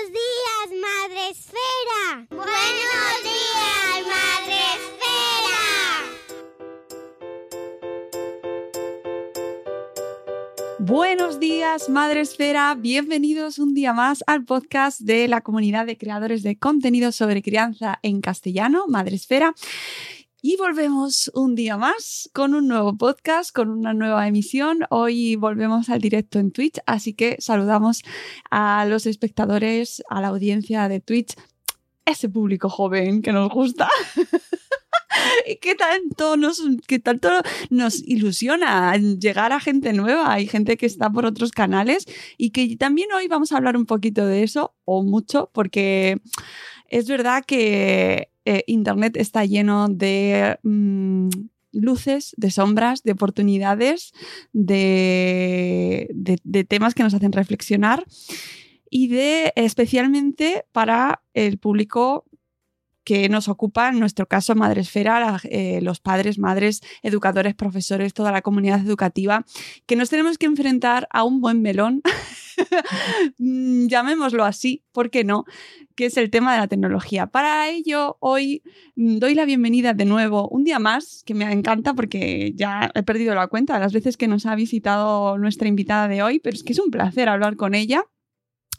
Buenos días, Madre Esfera. Buenos días, Madre Esfera. Buenos días, Madre Esfera. Bienvenidos un día más al podcast de la comunidad de creadores de contenido sobre crianza en castellano, Madre Esfera. Y volvemos un día más con un nuevo podcast, con una nueva emisión. Hoy volvemos al directo en Twitch, así que saludamos a los espectadores, a la audiencia de Twitch, ese público joven que nos gusta. y que tanto nos, que tanto nos ilusiona llegar a gente nueva y gente que está por otros canales y que también hoy vamos a hablar un poquito de eso o mucho porque es verdad que eh, Internet está lleno de mm, luces, de sombras, de oportunidades, de, de, de temas que nos hacen reflexionar y de especialmente para el público que nos ocupa, en nuestro caso, Madresfera, la, eh, los padres, madres, educadores, profesores, toda la comunidad educativa, que nos tenemos que enfrentar a un buen melón, Mm, llamémoslo así, ¿por qué no? Que es el tema de la tecnología. Para ello, hoy mm, doy la bienvenida de nuevo un día más, que me encanta porque ya he perdido la cuenta de las veces que nos ha visitado nuestra invitada de hoy, pero es que es un placer hablar con ella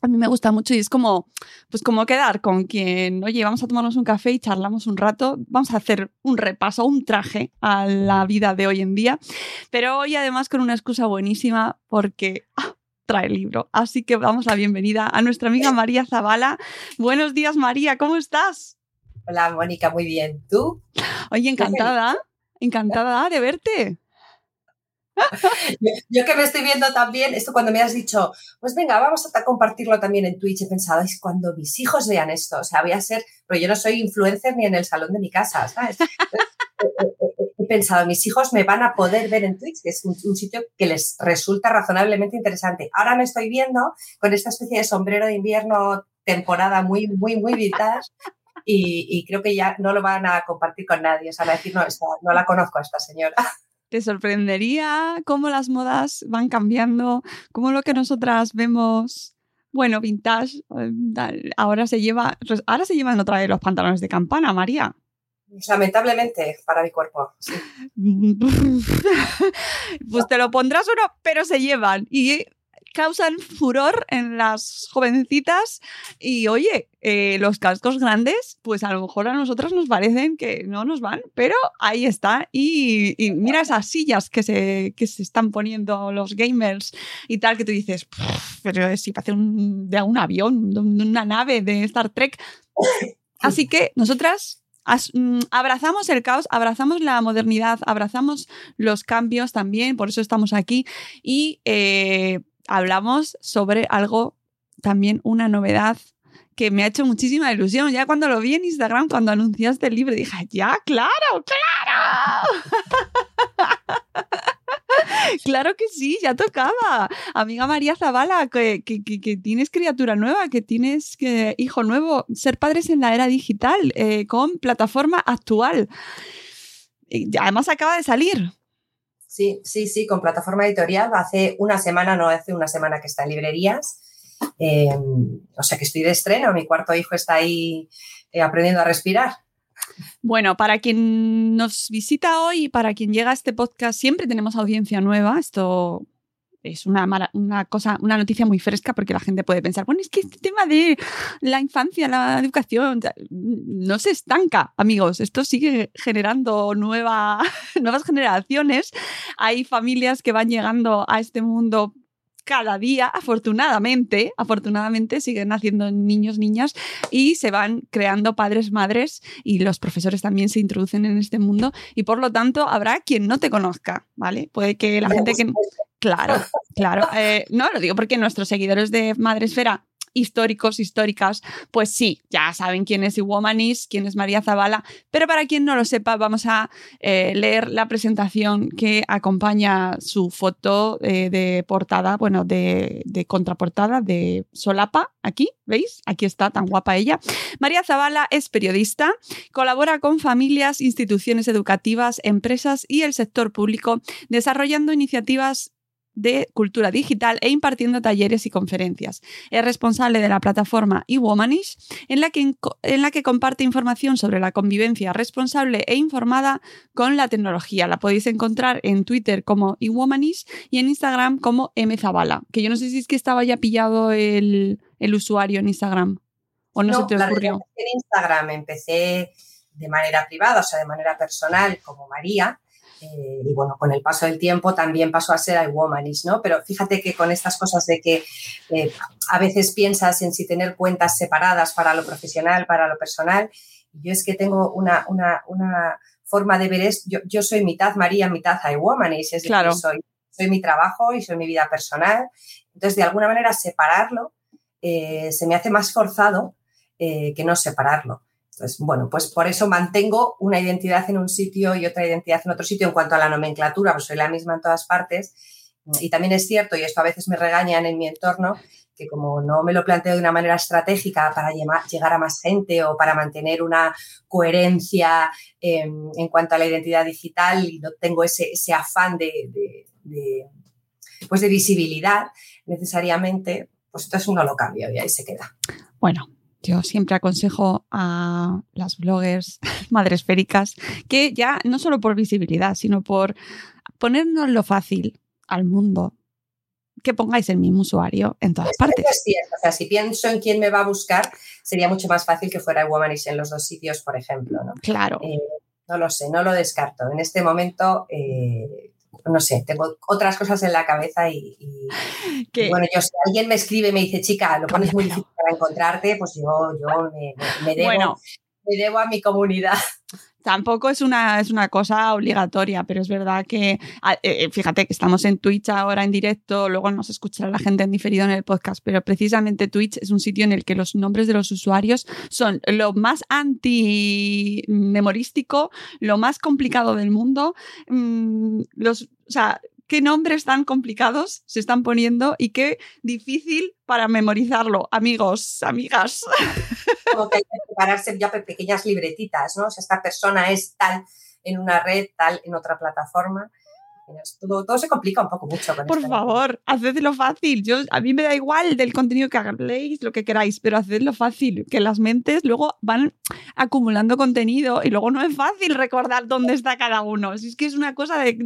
a mí me gusta mucho y es como, pues como quedar con quien, oye, vamos a tomarnos un café y charlamos un rato, vamos a hacer un repaso, un traje a la vida de hoy en día, pero hoy además con una excusa buenísima porque ¡ah! trae el libro. Así que damos la bienvenida a nuestra amiga María Zavala. Buenos días, María, ¿cómo estás? Hola, Mónica, muy bien. ¿Tú? Oye, encantada, encantada de verte. Yo, que me estoy viendo también, esto cuando me has dicho, pues venga, vamos a compartirlo también en Twitch, he pensado, es cuando mis hijos vean esto, o sea, voy a ser, pero yo no soy influencer ni en el salón de mi casa, ¿sabes? he pensado, mis hijos me van a poder ver en Twitch, que es un, sitio que les resulta razonablemente interesante. Ahora me estoy viendo con esta especie de sombrero de invierno, temporada muy, muy, muy vintage. Y, creo que ya no lo van a compartir con nadie. O sea, van a decir, no, no la conozco a esta señora. ¿Te sorprendería cómo las modas van cambiando? ¿Cómo lo que nosotras vemos, bueno, vintage, ahora se lleva, ahora se llevan otra vez los pantalones de campana, María? Lamentablemente para mi cuerpo. Sí. pues te lo pondrás uno, pero se llevan. Y causan furor en las jovencitas y oye, eh, los cascos grandes, pues a lo mejor a nosotras nos parecen que no nos van, pero ahí está. Y, y mira esas sillas que se, que se están poniendo los gamers y tal, que tú dices, pero si parece un, de un avión, de una nave de Star Trek. Así que nosotras As, mm, abrazamos el caos, abrazamos la modernidad, abrazamos los cambios también, por eso estamos aquí y eh, hablamos sobre algo, también una novedad que me ha hecho muchísima ilusión. Ya cuando lo vi en Instagram, cuando anunciaste el libro, dije, ya, claro, claro. Claro que sí, ya tocaba. Amiga María Zavala, que, que- que- tienes criatura nueva, que tienes hijo nuevo, ser padres en la era digital, eh, con plataforma actual. Además acaba de salir. Sí, sí, sí, con plataforma editorial. Hace una semana, no hace una semana que está en librerías. Eh, o sea que estoy de estreno. Mi cuarto hijo está ahí eh, aprendiendo a respirar. Bueno, para quien nos visita hoy y para quien llega a este podcast, siempre tenemos audiencia nueva. Esto es una, una cosa, una noticia muy fresca porque la gente puede pensar, bueno, es que este tema de la infancia, la educación, ta- no se estanca, amigos. Esto sigue generando nueva, nuevas generaciones. Hay familias que van llegando a este mundo cada día, afortunadamente, afortunadamente siguen naciendo niños, niñas y se van creando padres, madres y los profesores también se introducen en este mundo y por lo tanto habrá quien no te conozca, ¿vale? Puede que la gente que... Claro, claro. Eh, no, lo digo porque nuestros seguidores de Madresfera históricos, históricas, pues sí, ya saben quién es Iwomanis, quién es María Zavala, pero para quien no lo sepa, vamos a eh, leer la presentación que acompaña su foto eh, de portada, bueno, de, de contraportada de Solapa, aquí, ¿veis? Aquí está, tan guapa ella. María Zavala es periodista, colabora con familias, instituciones educativas, empresas y el sector público, desarrollando iniciativas de cultura digital e impartiendo talleres y conferencias. Es responsable de la plataforma eWomanish, en la, que, en la que comparte información sobre la convivencia responsable e informada con la tecnología. La podéis encontrar en Twitter como eWomanish y en Instagram como mzavala, que yo no sé si es que estaba ya pillado el, el usuario en Instagram o no, se te ocurrió. En Instagram empecé de manera privada, o sea, de manera personal, como María. Eh, y bueno, con el paso del tiempo también pasó a ser iWomanish, ¿no? Pero fíjate que con estas cosas de que eh, a veces piensas en si tener cuentas separadas para lo profesional, para lo personal, yo es que tengo una, una, una forma de ver esto, yo, yo, soy mitad María, mitad iWomanish, es claro. decir, soy, soy mi trabajo y soy mi vida personal. Entonces, de alguna manera, separarlo eh, se me hace más forzado que no separarlo. Entonces, bueno, pues por eso mantengo una identidad en un sitio y otra identidad en otro sitio en cuanto a la nomenclatura, pues soy la misma en todas partes. Y también es cierto, y esto a veces me regañan en mi entorno, que como no me lo planteo de una manera estratégica para llegar a más gente o para mantener una coherencia eh, en cuanto a la identidad digital y no tengo ese, afán de, pues de visibilidad necesariamente, pues entonces uno lo cambia y ahí se queda. Bueno, yo siempre aconsejo a las bloggers madresféricas que ya no solo por visibilidad, sino por ponernos lo fácil al mundo, que pongáis el mismo usuario en todas es partes. Es cierto. O sea, si pienso en quién me va a buscar, sería mucho más fácil que fuera Womanish en los dos sitios, por ejemplo. ¿no? Claro. Eh, no lo sé, no lo descarto. En este momento, eh, no sé, tengo otras cosas en la cabeza y, y, y, bueno, yo si alguien me escribe y me dice, chica, lo pones muy difícil para encontrarte, pues yo, yo me, me, debo, bueno. me debo a mi comunidad. Tampoco es una, es una cosa obligatoria, pero es verdad que, eh, fíjate que estamos en Twitch ahora en directo, luego nos escuchará la gente en diferido en el podcast, pero precisamente Twitch es un sitio en el que los nombres de los usuarios son lo más anti-memorístico, lo más complicado del mundo. Mmm, los, o sea, qué nombres tan complicados se están poniendo y qué difícil para memorizarlo, amigos, amigas. Como que hay que prepararse ya pequeñas libretitas, ¿no? O sea, esta persona es tal en una red, tal en otra plataforma. Todo, todo, se complica un poco mucho. Con Por esto, favor, ¿no? hacedlo fácil. Yo, a mí me da igual del contenido que habléis, lo que queráis, pero hacedlo fácil, que las mentes luego van acumulando contenido y luego no es fácil recordar dónde está cada uno. Si es que es una cosa de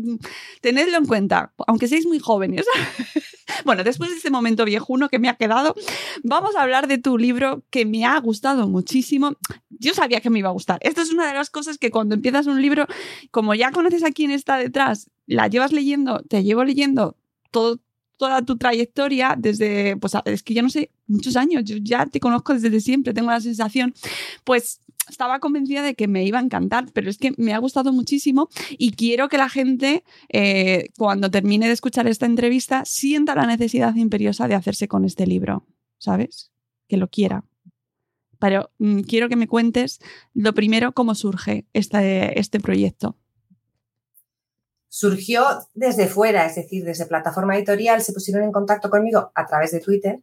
tenedlo en cuenta, aunque seáis muy jóvenes. bueno, después de este momento viejuno que me ha quedado, vamos a hablar de tu libro que me ha gustado muchísimo. Yo sabía que me iba a gustar. Esto es una de las cosas que cuando empiezas un libro, como ya conoces a quién está detrás, la llevas leyendo, te llevo leyendo toda tu trayectoria desde, pues es que ya no sé, muchos años, yo ya te conozco desde siempre, tengo la sensación, pues estaba convencida de que me iba a encantar, pero es que me ha gustado muchísimo y quiero que la gente, eh, cuando termine de escuchar esta entrevista, sienta la necesidad imperiosa de hacerse con este libro, ¿sabes? Que lo quiera. Pero mmm, quiero que me cuentes lo primero, cómo surge este, este proyecto. Surgió desde fuera, es decir, desde plataforma editorial, se pusieron en contacto conmigo a través de Twitter,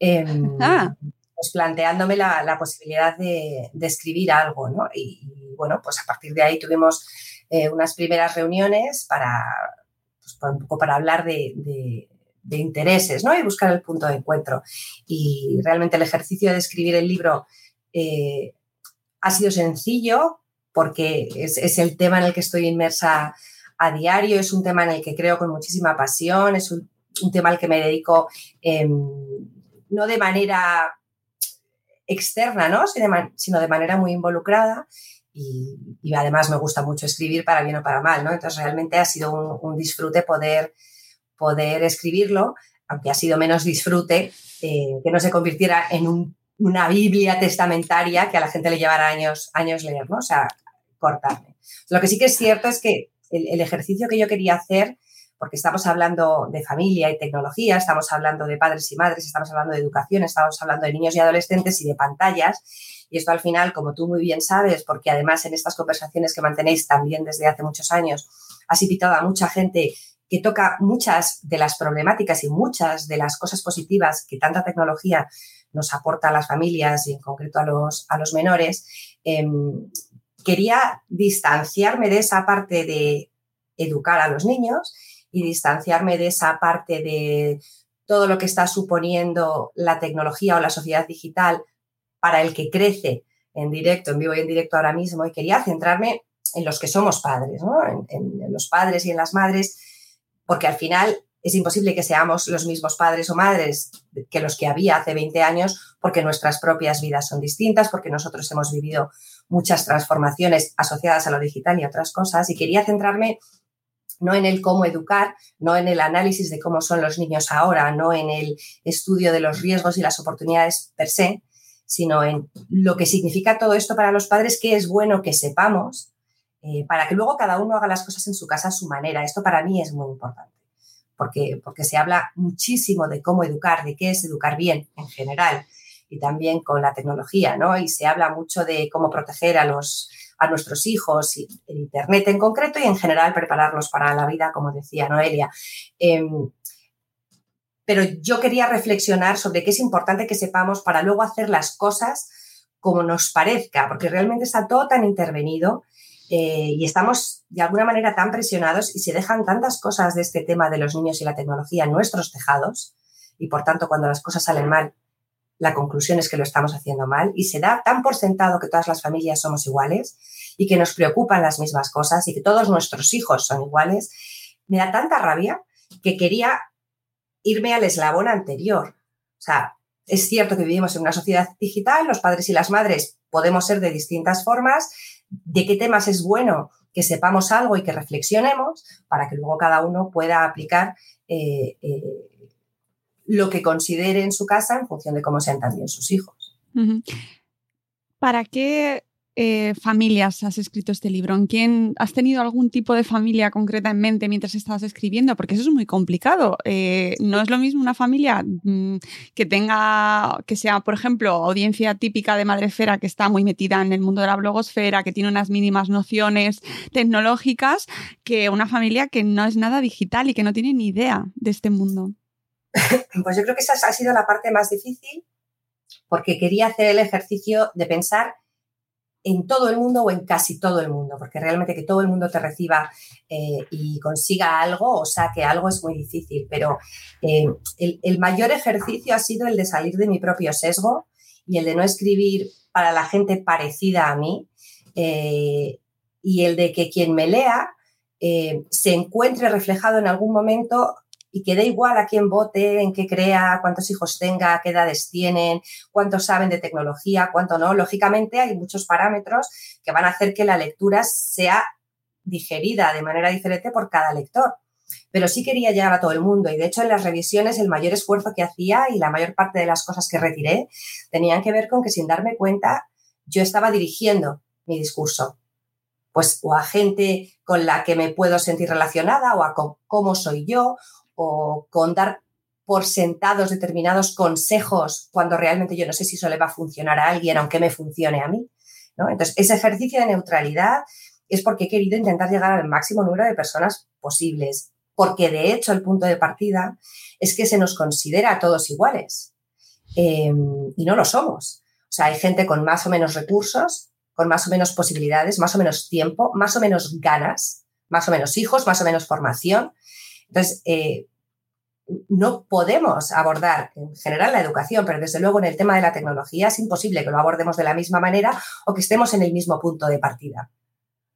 em, ah. pues planteándome la, posibilidad de, escribir algo, ¿no? Y, bueno, pues a partir de ahí tuvimos eh, unas primeras reuniones para, pues, un poco para hablar de, intereses, ¿no? Y buscar el punto de encuentro. Y realmente el ejercicio de escribir el libro eh, ha sido sencillo porque es, es el tema en el que estoy inmersa a diario, es un tema en el que creo con muchísima pasión, es un, tema al que me dedico em, no de manera externa, ¿no? sino de manera muy involucrada. Y, además me gusta mucho escribir para bien o para mal, ¿no? Entonces realmente ha sido un, disfrute poder, poder escribirlo, aunque ha sido menos disfrute eh, que no se convirtiera en una Biblia testamentaria que a la gente le llevara años, años leer, ¿no? O sea, cortarme. Lo que sí que es cierto es que el, ejercicio que yo quería hacer, porque estamos hablando de familia y tecnología, estamos hablando de padres y madres, estamos hablando de educación, estamos hablando de niños y adolescentes y de pantallas. Y esto al final, como tú muy bien sabes, porque además en estas conversaciones que mantenéis también desde hace muchos años, has invitado a mucha gente que toca muchas de las problemáticas y muchas de las cosas positivas que tanta tecnología nos aporta a las familias y en concreto a los, a los menores, em, quería distanciarme de esa parte de educar a los niños y distanciarme de esa parte de todo lo que está suponiendo la tecnología o la sociedad digital para el que crece en directo, en vivo y en directo ahora mismo, y quería centrarme en los que somos padres, en, en los padres y en las madres, porque al final es imposible que seamos los mismos padres o madres que los que había hace 20 años porque nuestras propias vidas son distintas, porque nosotros hemos vivido muchas transformaciones asociadas a lo digital y otras cosas y quería centrarme no en el cómo educar, no en el análisis de cómo son los niños ahora, no en el estudio de los riesgos y las oportunidades per se, sino en lo que significa todo esto para los padres, que es bueno que sepamos, eh, para que luego cada uno haga las cosas en su casa a su manera. Esto para mí es muy importante porque, porque se habla muchísimo de cómo educar, de qué es educar bien en general y también con la tecnología, ¿no? Y se habla mucho de cómo proteger a los a nuestros hijos, y el Internet en concreto y en general prepararlos para la vida, como decía Noelia. Em, pero yo quería reflexionar sobre qué es importante que sepamos para luego hacer las cosas como nos parezca, porque realmente está todo tan intervenido eh, y estamos de alguna manera tan presionados y se dejan tantas cosas de este tema de los niños y la tecnología en nuestros tejados y por tanto cuando las cosas salen mal, la conclusión es que lo estamos haciendo mal y se da tan por sentado que todas las familias somos iguales y que nos preocupan las mismas cosas y que todos nuestros hijos son iguales, me da tanta rabia que quería irme al eslabón anterior. O sea, es cierto que vivimos en una sociedad digital, los padres y las madres podemos ser de distintas formas, de qué temas es bueno que sepamos algo y que reflexionemos para que luego cada uno pueda aplicar eh, eh, lo que considere en su casa en función de cómo sean también sus hijos. ¿Para qué eh, familias has escrito este libro? ¿En quién has tenido algún tipo de familia concreta en mente mientras estabas escribiendo? Porque eso es muy complicado. Eh, no es lo mismo una familia mm, que tenga, que sea, por ejemplo, audiencia típica de madrefera que está muy metida en el mundo de la blogosfera, que tiene unas mínimas nociones tecnológicas, que una familia que no es nada digital y que no tiene ni idea de este mundo. Pues yo creo que esa ha sido la parte más difícil porque quería hacer el ejercicio de pensar en todo el mundo o en casi todo el mundo, porque realmente que todo el mundo te reciba eh, y consiga algo o saque algo es muy difícil, pero eh, el, mayor ejercicio ha sido el de salir de mi propio sesgo y el de no escribir para la gente parecida a mí eh, y el de que quien me lea se encuentre reflejado en algún momento y que da igual a quién vote, en qué crea, cuántos hijos tenga, qué edades tienen, cuántos saben de tecnología, cuánto no. Lógicamente hay muchos parámetros que van a hacer que la lectura sea digerida de manera diferente por cada lector. Pero sí quería llegar a todo el mundo y de hecho en las revisiones el mayor esfuerzo que hacía y la mayor parte de las cosas que retiré tenían que ver con que sin darme cuenta yo estaba dirigiendo mi discurso pues o a gente con la que me puedo sentir relacionada o a cómo soy yo o con dar por sentados determinados consejos cuando realmente yo no sé si eso le va a funcionar a alguien, aunque me funcione a mí. ¿no? Entonces, ese ejercicio de neutralidad es porque he querido intentar llegar al máximo número de personas posibles, porque de hecho el punto de partida es que se nos considera a todos iguales em, y no lo somos. O sea, hay gente con más o menos recursos, con más o menos posibilidades, más o menos tiempo, más o menos ganas, más o menos hijos, más o menos formación. Entonces, eh, no podemos abordar en general la educación, pero desde luego en el tema de la tecnología es imposible que lo abordemos de la misma manera o que estemos en el mismo punto de partida.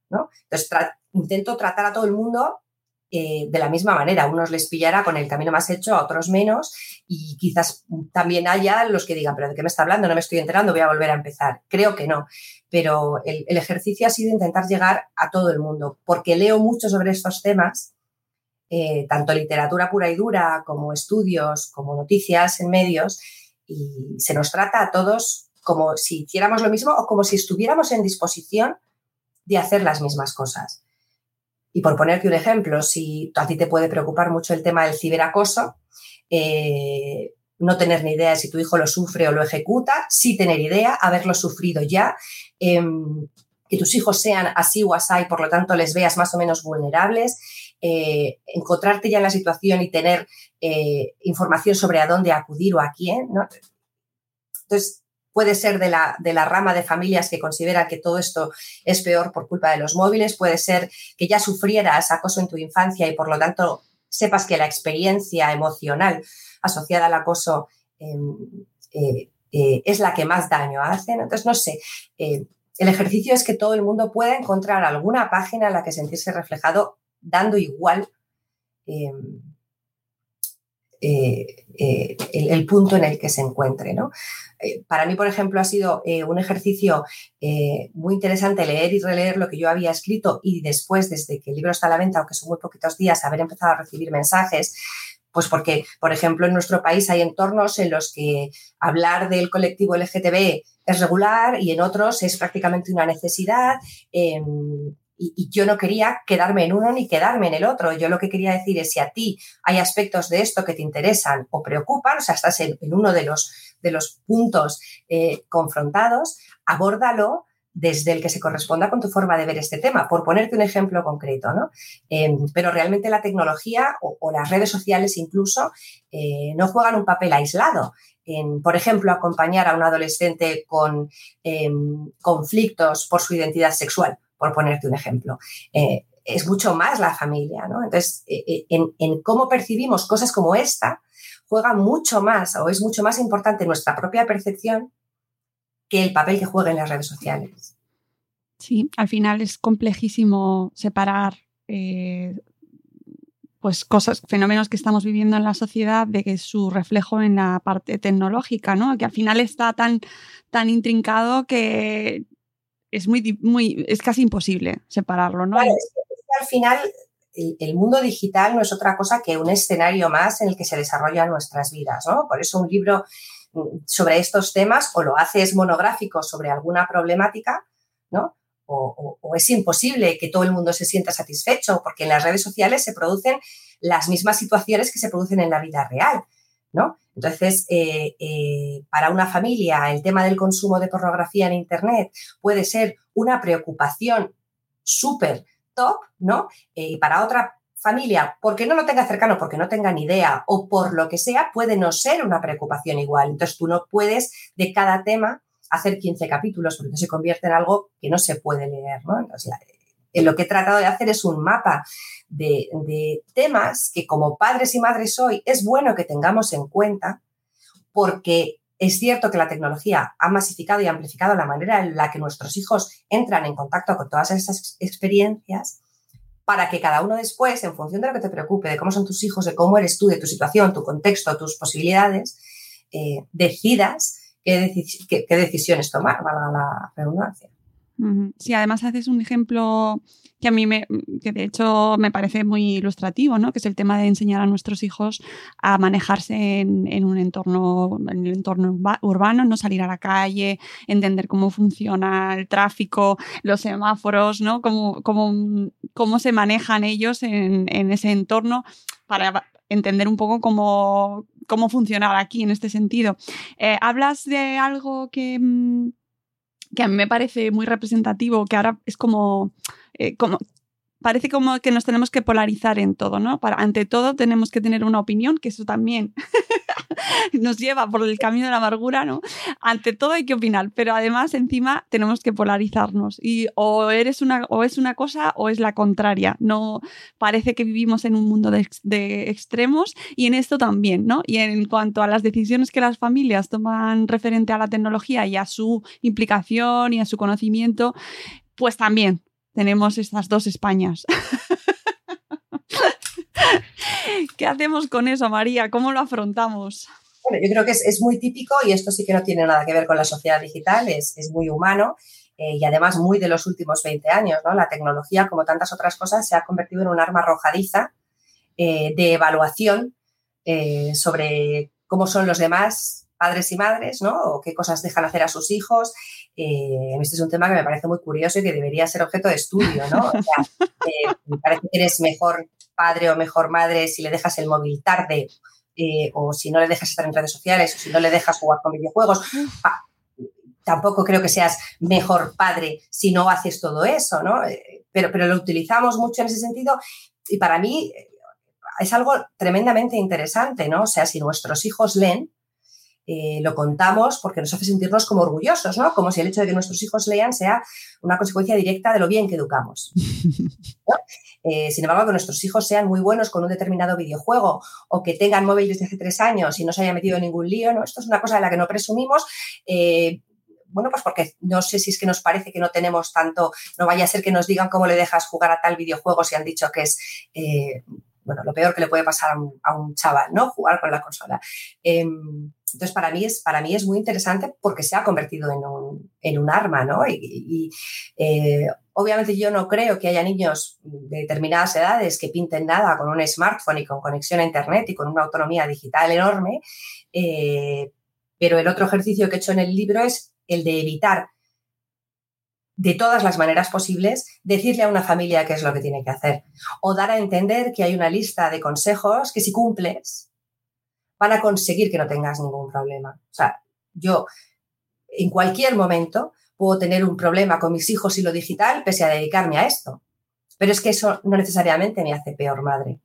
¿no? Entonces, intento tratar a todo el mundo eh, de la misma manera. Unos les pillará con el camino más hecho, a otros menos, y quizás también haya los que digan, pero ¿de qué me está hablando? No me estoy enterando, voy a volver a empezar. Creo que no, pero el ejercicio ha sido intentar llegar a todo el mundo, porque leo mucho sobre estos temas eh, tanto literatura pura y dura como estudios, como noticias en medios, y se nos trata a todos como si hiciéramos lo mismo o como si estuviéramos en disposición de hacer las mismas cosas. Y por ponerte un ejemplo, si a ti te puede preocupar mucho el tema del ciberacoso, eh, no tener ni idea de si tu hijo lo sufre o lo ejecuta, sí tener idea, haberlo sufrido ya, em, que tus hijos sean así o así, por lo tanto les veas más o menos vulnerables, eh, encontrarte ya en la situación y tener eh, información sobre a dónde acudir o a quién. ¿no? Entonces, puede ser de la, de la rama de familias que consideran que todo esto es peor por culpa de los móviles, puede ser que ya sufrieras acoso en tu infancia y por lo tanto sepas que la experiencia emocional asociada al acoso em, eh, es la que más daño hace. Entonces, no sé, el ejercicio es que todo el mundo pueda encontrar alguna página en la que sentirse reflejado dando igual em, eh, eh, el, punto en el que se encuentre. ¿no? Eh, para mí, por ejemplo, ha sido un ejercicio muy interesante leer y releer lo que yo había escrito y después, desde que el libro está a la venta, aunque son muy poquitos días, haber empezado a recibir mensajes pues porque, por ejemplo, en nuestro país hay entornos en los que hablar del colectivo LGTB es regular y en otros es prácticamente una necesidad. Em, y, yo no quería quedarme en uno ni quedarme en el otro. Yo lo que quería decir es si a ti hay aspectos de esto que te interesan o preocupan, o sea, estás en, uno de los, de los puntos eh, confrontados, abórdalo desde el que se corresponda con tu forma de ver este tema, por ponerte un ejemplo concreto, ¿no? Em, pero realmente la tecnología o, las redes sociales incluso eh, no juegan un papel aislado. En, por ejemplo, acompañar a un adolescente con em, conflictos por su identidad sexual por ponerte un ejemplo. Eh, es mucho más la familia, ¿no? Entonces, eh, eh, en, cómo percibimos cosas como esta, juega mucho más o es mucho más importante nuestra propia percepción que el papel que juega en las redes sociales. Sí, al final es complejísimo separar pues cosas, fenómenos que estamos viviendo en la sociedad de que su reflejo en la parte tecnológica, ¿no? Que al final está tan, tan intrincado que es muy, muy, es casi imposible separarlo, ¿no? al final el, mundo digital no es otra cosa que un escenario más en el que se desarrollan nuestras vidas, ¿no? Por eso un libro mm, sobre estos temas o lo haces monográfico sobre alguna problemática, ¿no? O, es imposible que todo el mundo se sienta satisfecho, porque en las redes sociales se producen las mismas situaciones que se producen en la vida real. Entonces, eh, eh, para una familia, el tema del consumo de pornografía en Internet puede ser una preocupación súper top, ¿no? Eh, y para otra familia, porque no lo tenga cercano, porque no tenga ni idea o por lo que sea, puede no ser una preocupación igual. Entonces, tú no puedes de cada tema hacer 15 capítulos, porque se convierte en algo que no se puede leer, ¿no? Lo que he tratado de hacer es un mapa de, temas que como padres y madres hoy es bueno que tengamos en cuenta porque es cierto que la tecnología ha masificado y amplificado la manera en la que nuestros hijos entran en contacto con todas esas experiencias para que cada uno después, en función de lo que te preocupe, de cómo son tus hijos, de cómo eres tú, de tu situación, tu contexto, tus posibilidades, eh, decidas qué, qué, decisiones tomar, valga la redundancia. Sí, además haces un ejemplo que a mí me, que de hecho me parece muy ilustrativo, ¿no? Que es el tema de enseñar a nuestros hijos a manejarse en, un entorno, en el entorno urbano, no salir a la calle, entender cómo funciona el tráfico, los semáforos, ¿no? Cómo, cómo, cómo se manejan ellos en, ese entorno para entender un poco cómo, cómo funcionar aquí en este sentido. Eh, hablas de algo que mm, que a mí me parece muy representativo, que ahora es como, eh, como parece como que nos tenemos que polarizar en todo, ¿no? Ante todo tenemos que tener una opinión, que eso también nos lleva por el camino de la amargura, ¿no? Ante todo hay que opinar, pero además encima tenemos que polarizarnos y o eres una o es una cosa o es la contraria. No parece que vivimos en un mundo de, de extremos y en esto también, ¿no? Y en cuanto a las decisiones que las familias toman referente a la tecnología y a su implicación y a su conocimiento, pues también tenemos estas dos Españas. ¿Qué hacemos con eso, María? ¿Cómo lo afrontamos? Bueno, yo creo que es, muy típico y esto sí que no tiene nada que ver con la sociedad digital, es, muy humano eh, y además muy de los últimos 20 años. ¿no? La tecnología, como tantas otras cosas, se ha convertido en un arma arrojadiza eh, de evaluación eh, sobre cómo son los demás padres y madres, ¿no? O qué cosas dejan hacer a sus hijos. Este es un tema que me parece muy curioso y que debería ser objeto de estudio, ¿no? Sea, me parece que eres mejor padre o mejor madre si le dejas el móvil tarde eh, o si no le dejas estar en redes sociales o si no le dejas jugar con videojuegos. Ah, tampoco creo que seas mejor padre si no haces todo eso, ¿no? Eh, pero, pero lo utilizamos mucho en ese sentido y para mí eh, es algo tremendamente interesante, ¿no? O sea, si nuestros hijos leen, lo contamos porque nos hace sentirnos como orgullosos, ¿no? Como si el hecho de que nuestros hijos lean sea una consecuencia directa de lo bien que educamos. Eh, sin embargo, que nuestros hijos sean muy buenos con un determinado videojuego o que tengan móvil desde hace tres años y no se haya metido en ningún lío, ¿no? Esto es una cosa de la que no presumimos. Eh, bueno, pues porque no sé si es que nos parece que no tenemos tanto, no vaya a ser que nos digan cómo le dejas jugar a tal videojuego si han dicho que es, eh, bueno, lo peor que le puede pasar a un, chaval, ¿no? Jugar con la consola. Em, entonces, para mí, es, para mí es muy interesante porque se ha convertido en un, arma, ¿no? Y, Obviamente yo no creo que haya niños de determinadas edades que pinten nada con un smartphone y con conexión a Internet y con una autonomía digital enorme, eh, pero el otro ejercicio que he hecho en el libro es el de evitar de todas las maneras posibles decirle a una familia qué es lo que tiene que hacer o dar a entender que hay una lista de consejos que si cumples van a conseguir que no tengas ningún problema. O sea, yo en cualquier momento puedo tener un problema con mis hijos y lo digital pese a dedicarme a esto. Pero es que eso no necesariamente me hace peor madre.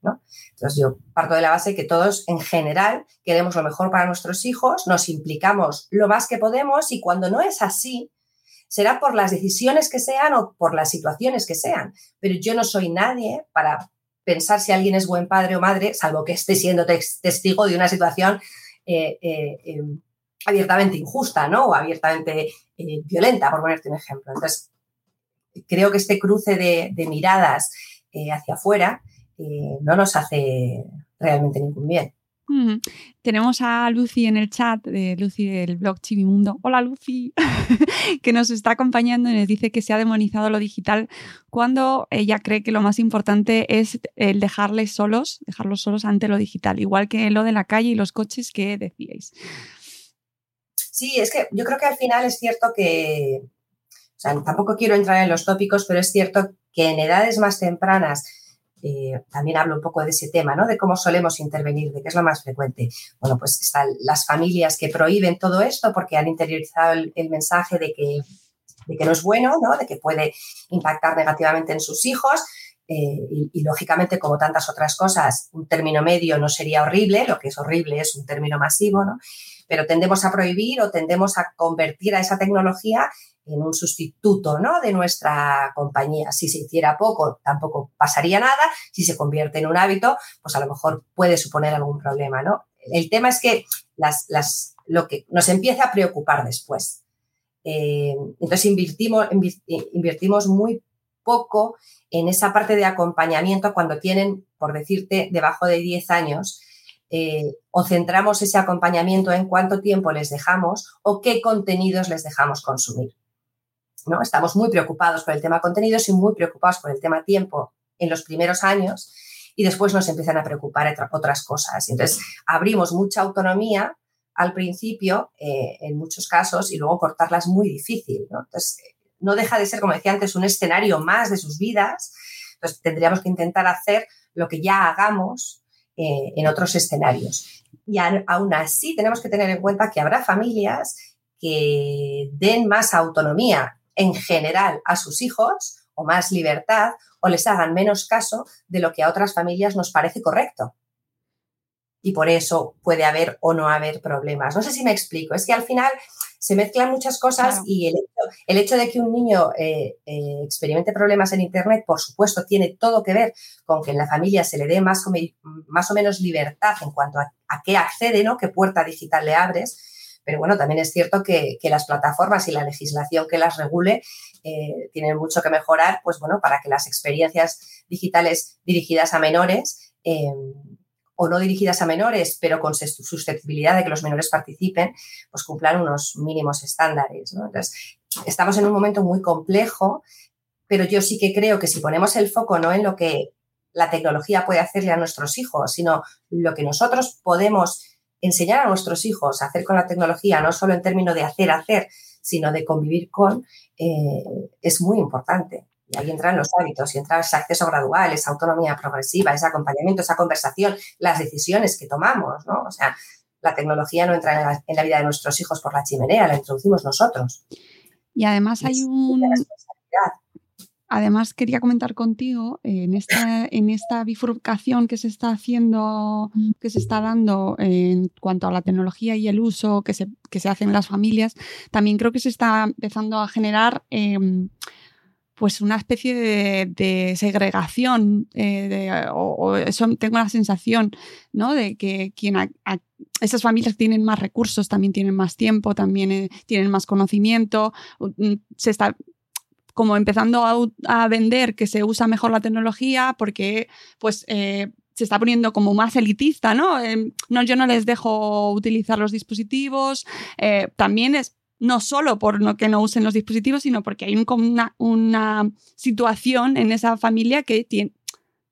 ¿no? Entonces yo parto de la base que todos en general queremos lo mejor para nuestros hijos, nos implicamos lo más que podemos y cuando no es así, será por las decisiones que sean o por las situaciones que sean. Pero yo no soy nadie para pensar si alguien es buen padre o madre, salvo que esté siendo testigo de una situación eh, eh, em, abiertamente injusta, ¿no? O abiertamente eh, violenta, por ponerte un ejemplo. Entonces, creo que este cruce de, miradas eh, hacia afuera no nos hace realmente ningún bien. Tenemos a Lucy en el chat, de Lucy del blog Chivimundo. Hola Lucy, que nos está acompañando y nos dice que se ha demonizado lo digital cuando ella cree que lo más importante es el dejarles solos, dejarlos solos ante lo digital, igual que lo de la calle y los coches que decíais. Sí, es que yo creo que al final es cierto que, o sea, tampoco quiero entrar en los tópicos, pero es cierto que en edades más tempranas, eh, también hablo un poco de ese tema, ¿no? De cómo solemos intervenir, de qué es lo más frecuente. Bueno, pues están las familias que prohíben todo esto porque han interiorizado el, mensaje de que, de que no es bueno, ¿no? De que puede impactar negativamente en sus hijos. Eh, y, y, lógicamente, como tantas otras cosas, un término medio no sería horrible, lo que es horrible es un término masivo, ¿no? pero tendemos a prohibir o tendemos a convertir a esa tecnología en un sustituto ¿no? de nuestra compañía. Si se hiciera poco, tampoco pasaría nada. Si se convierte en un hábito, pues a lo mejor puede suponer algún problema. ¿no? El tema es que las, las, lo que nos empieza a preocupar después. Eh, entonces invertimos, invertimos muy poco en esa parte de acompañamiento cuando tienen, por decirte, debajo de 10 años, eh, o centramos ese acompañamiento en cuánto tiempo les dejamos o qué contenidos les dejamos consumir. Estamos muy preocupados por el tema contenidos y muy preocupados por el tema tiempo en los primeros años y después nos empiezan a preocupar otras cosas. Entonces, abrimos mucha autonomía al principio, eh, en muchos casos, y luego cortarla es muy difícil. ¿no? Entonces, no deja de ser, como decía antes, un escenario más de sus vidas. Entonces, tendríamos que intentar hacer lo que ya hagamos eh, en otros escenarios. Y aún así tenemos que tener en cuenta que habrá familias que den más autonomía en general a sus hijos o más libertad o les hagan menos caso de lo que a otras familias nos parece correcto. Y por eso puede haber o no haber problemas. No sé si me explico. Es que al final se mezclan muchas cosas y el hecho, de que un niño eh, eh, experimente problemas en Internet, por supuesto, tiene todo que ver con que en la familia se le dé más o, más o menos libertad en cuanto a, qué accede, ¿no? qué puerta digital le abres. Pero bueno, también es cierto que, las plataformas y la legislación que las regule eh, tienen mucho que mejorar, pues bueno, para que las experiencias digitales dirigidas a menores o no dirigidas a menores, pero con susceptibilidad de que los menores participen, pues cumplan unos mínimos estándares. Entonces, estamos en un momento muy complejo, pero yo sí que creo que si ponemos el foco no en lo que la tecnología puede hacerle a nuestros hijos, sino lo que nosotros podemos enseñar a nuestros hijos a hacer con la tecnología, no solo en términos de hacer, hacer, sino de convivir con, eh, es muy importante. Y ahí entran los hábitos y entra ese acceso gradual, esa autonomía progresiva, ese acompañamiento, esa conversación, las decisiones que tomamos, ¿no? O sea, la tecnología no entra en la, vida de nuestros hijos por la chimenea, la introducimos nosotros. Y además hay un... Además, quería comentar contigo en esta, en esta bifurcación que se está haciendo, que se está dando en cuanto a la tecnología y el uso que se, que se hace en las familias, también creo que se está empezando a generar em, pues una especie de, segregación, eh, o, eso tengo la sensación, ¿no? De que quien esas familias tienen más recursos, también tienen más tiempo, también eh, tienen más conocimiento, mm, se está como empezando a, vender que se usa mejor la tecnología porque pues eh, se está poniendo como más elitista, ¿no? no yo no les dejo utilizar los dispositivos, también es no solo por no que no usen los dispositivos, sino porque hay una, una situación en esa familia que, tiene,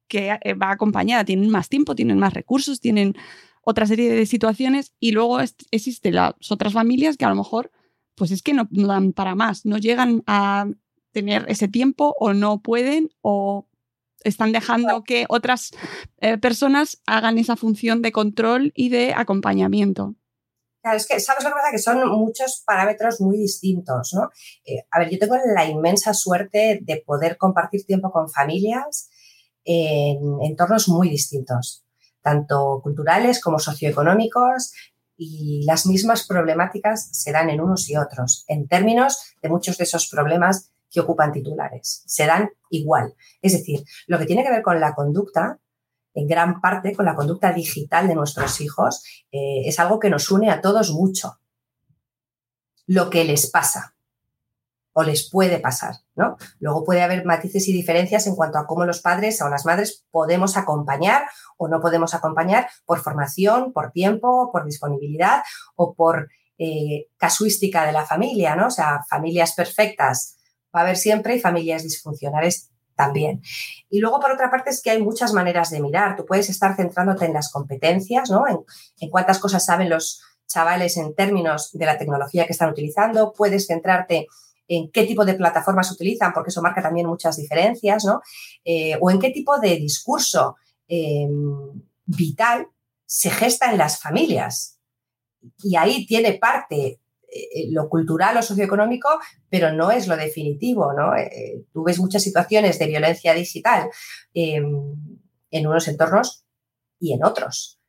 que eh, va acompañada, tienen más tiempo, tienen más recursos, tienen otra serie de situaciones y luego existen las otras familias que a lo mejor pues es que no, dan para más, no llegan a tener ese tiempo o no pueden o están dejando que otras eh, personas hagan esa función de control y de acompañamiento. Claro, es que, ¿sabes lo que pasa? Que son muchos parámetros muy distintos, ¿no? Eh, a ver, yo tengo la inmensa suerte de poder compartir tiempo con familias en entornos muy distintos, tanto culturales como socioeconómicos, y las mismas problemáticas se dan en unos y otros, en términos de muchos de esos problemas que ocupan titulares. Se dan igual. Es decir, lo que tiene que ver con la conducta en gran parte con la conducta digital de nuestros hijos, eh, es algo que nos une a todos mucho. Lo que les pasa o les puede pasar, ¿no? Luego puede haber matices y diferencias en cuanto a cómo los padres o las madres podemos acompañar o no podemos acompañar por formación, por tiempo, por disponibilidad o por eh, casuística de la familia, ¿no? O sea, familias perfectas va a haber siempre y familias disfuncionales también. Y luego, por otra parte, es que hay muchas maneras de mirar. Tú puedes estar centrándote en las competencias, ¿no? En, cuántas cosas saben los chavales en términos de la tecnología que están utilizando. Puedes centrarte en qué tipo de plataformas utilizan, porque eso marca también muchas diferencias, ¿no? Eh, o en qué tipo de discurso em, vital se gesta en las familias. Y ahí tiene parte lo cultural o socioeconómico, pero no es lo definitivo, ¿no? Eh, tú ves muchas situaciones de violencia digital em, en unos entornos y en otros,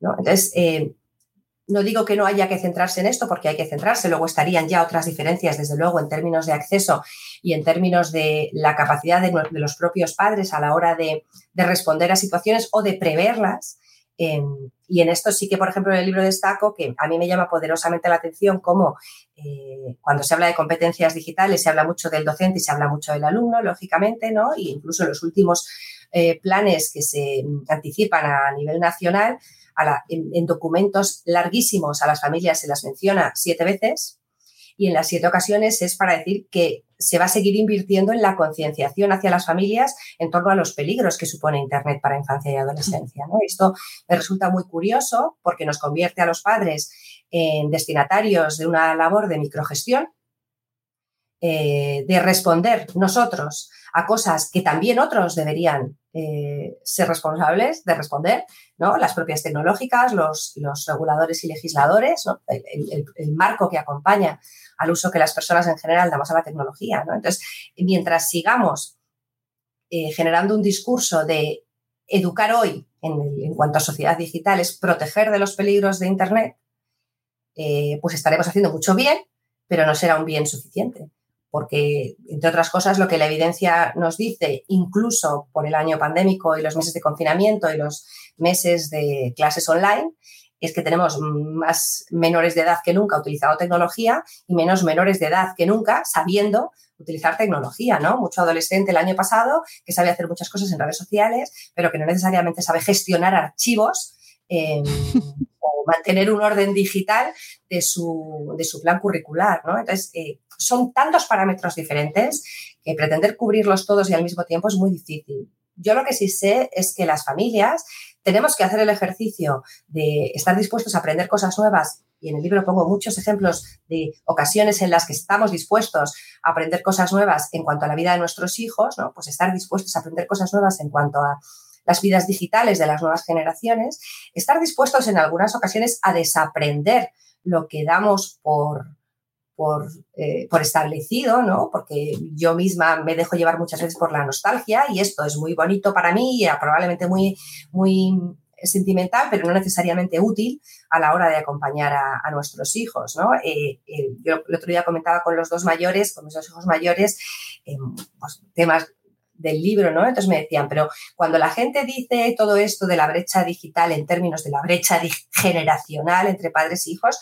¿no? Entonces, eh, no digo que no haya que centrarse en esto porque hay que centrarse, luego estarían ya otras diferencias, desde luego, en términos de acceso y en términos de la capacidad de, los propios padres a la hora de responder a situaciones o de preverlas. Em, y en esto sí que, por ejemplo, en el libro destaco que a mí me llama poderosamente la atención cómo eh, cuando se habla de competencias digitales se habla mucho del docente y se habla mucho del alumno, lógicamente, ¿no? Y incluso en los últimos eh, planes que se anticipan a nivel nacional, en, documentos larguísimos a las familias se las menciona siete veces, y en las siete ocasiones es para decir que se va a seguir invirtiendo en la concienciación hacia las familias en torno a los peligros que supone Internet para infancia y adolescencia. Esto me resulta muy curioso porque nos convierte a los padres en destinatarios de una labor de microgestión, eh, de responder nosotros a cosas que también otros deberían eh, ser responsables de responder, ¿no? Las propias tecnológicas, los, reguladores y legisladores, el, marco que acompaña al uso que las personas en general damos a la tecnología, Entonces, mientras sigamos eh, generando un discurso de educar hoy en, cuanto a sociedad digital es proteger de los peligros de Internet, pues estaremos haciendo mucho bien, pero no será un bien suficiente. Porque, entre otras cosas, lo que la evidencia nos dice, incluso por el año pandémico y los meses de confinamiento y los meses de clases online, es que tenemos más menores de edad que nunca utilizando tecnología y menos menores de edad que nunca sabiendo utilizar tecnología, ¿no? Mucho adolescente el año pasado que sabe hacer muchas cosas en redes sociales, pero que no necesariamente sabe gestionar archivos em, o mantener un orden digital de su, de su plan curricular, ¿no? Entonces, eh, son tantos parámetros diferentes que pretender cubrirlos todos y al mismo tiempo es muy difícil. Yo lo que sí sé es que las familias tenemos que hacer el ejercicio de estar dispuestos a aprender cosas nuevas. Y en el libro pongo muchos ejemplos de ocasiones en las que estamos dispuestos a aprender cosas nuevas en cuanto a la vida de nuestros hijos, ¿no? Pues estar dispuestos a aprender cosas nuevas en cuanto a las vidas digitales de las nuevas generaciones, estar dispuestos en algunas ocasiones a desaprender lo que damos por, por, eh, por, establecido, ¿no? Porque yo misma me dejo llevar muchas veces por la nostalgia y esto es muy bonito para mí y probablemente muy, muy sentimental, pero no necesariamente útil a la hora de acompañar a, nuestros hijos, ¿no? Eh, eh, yo el otro día comentaba con los dos mayores, con mis dos hijos mayores, pues, temas del libro, ¿no? Entonces me decían, pero cuando la gente dice todo esto de la brecha digital en términos de la brecha generacional entre padres e hijos,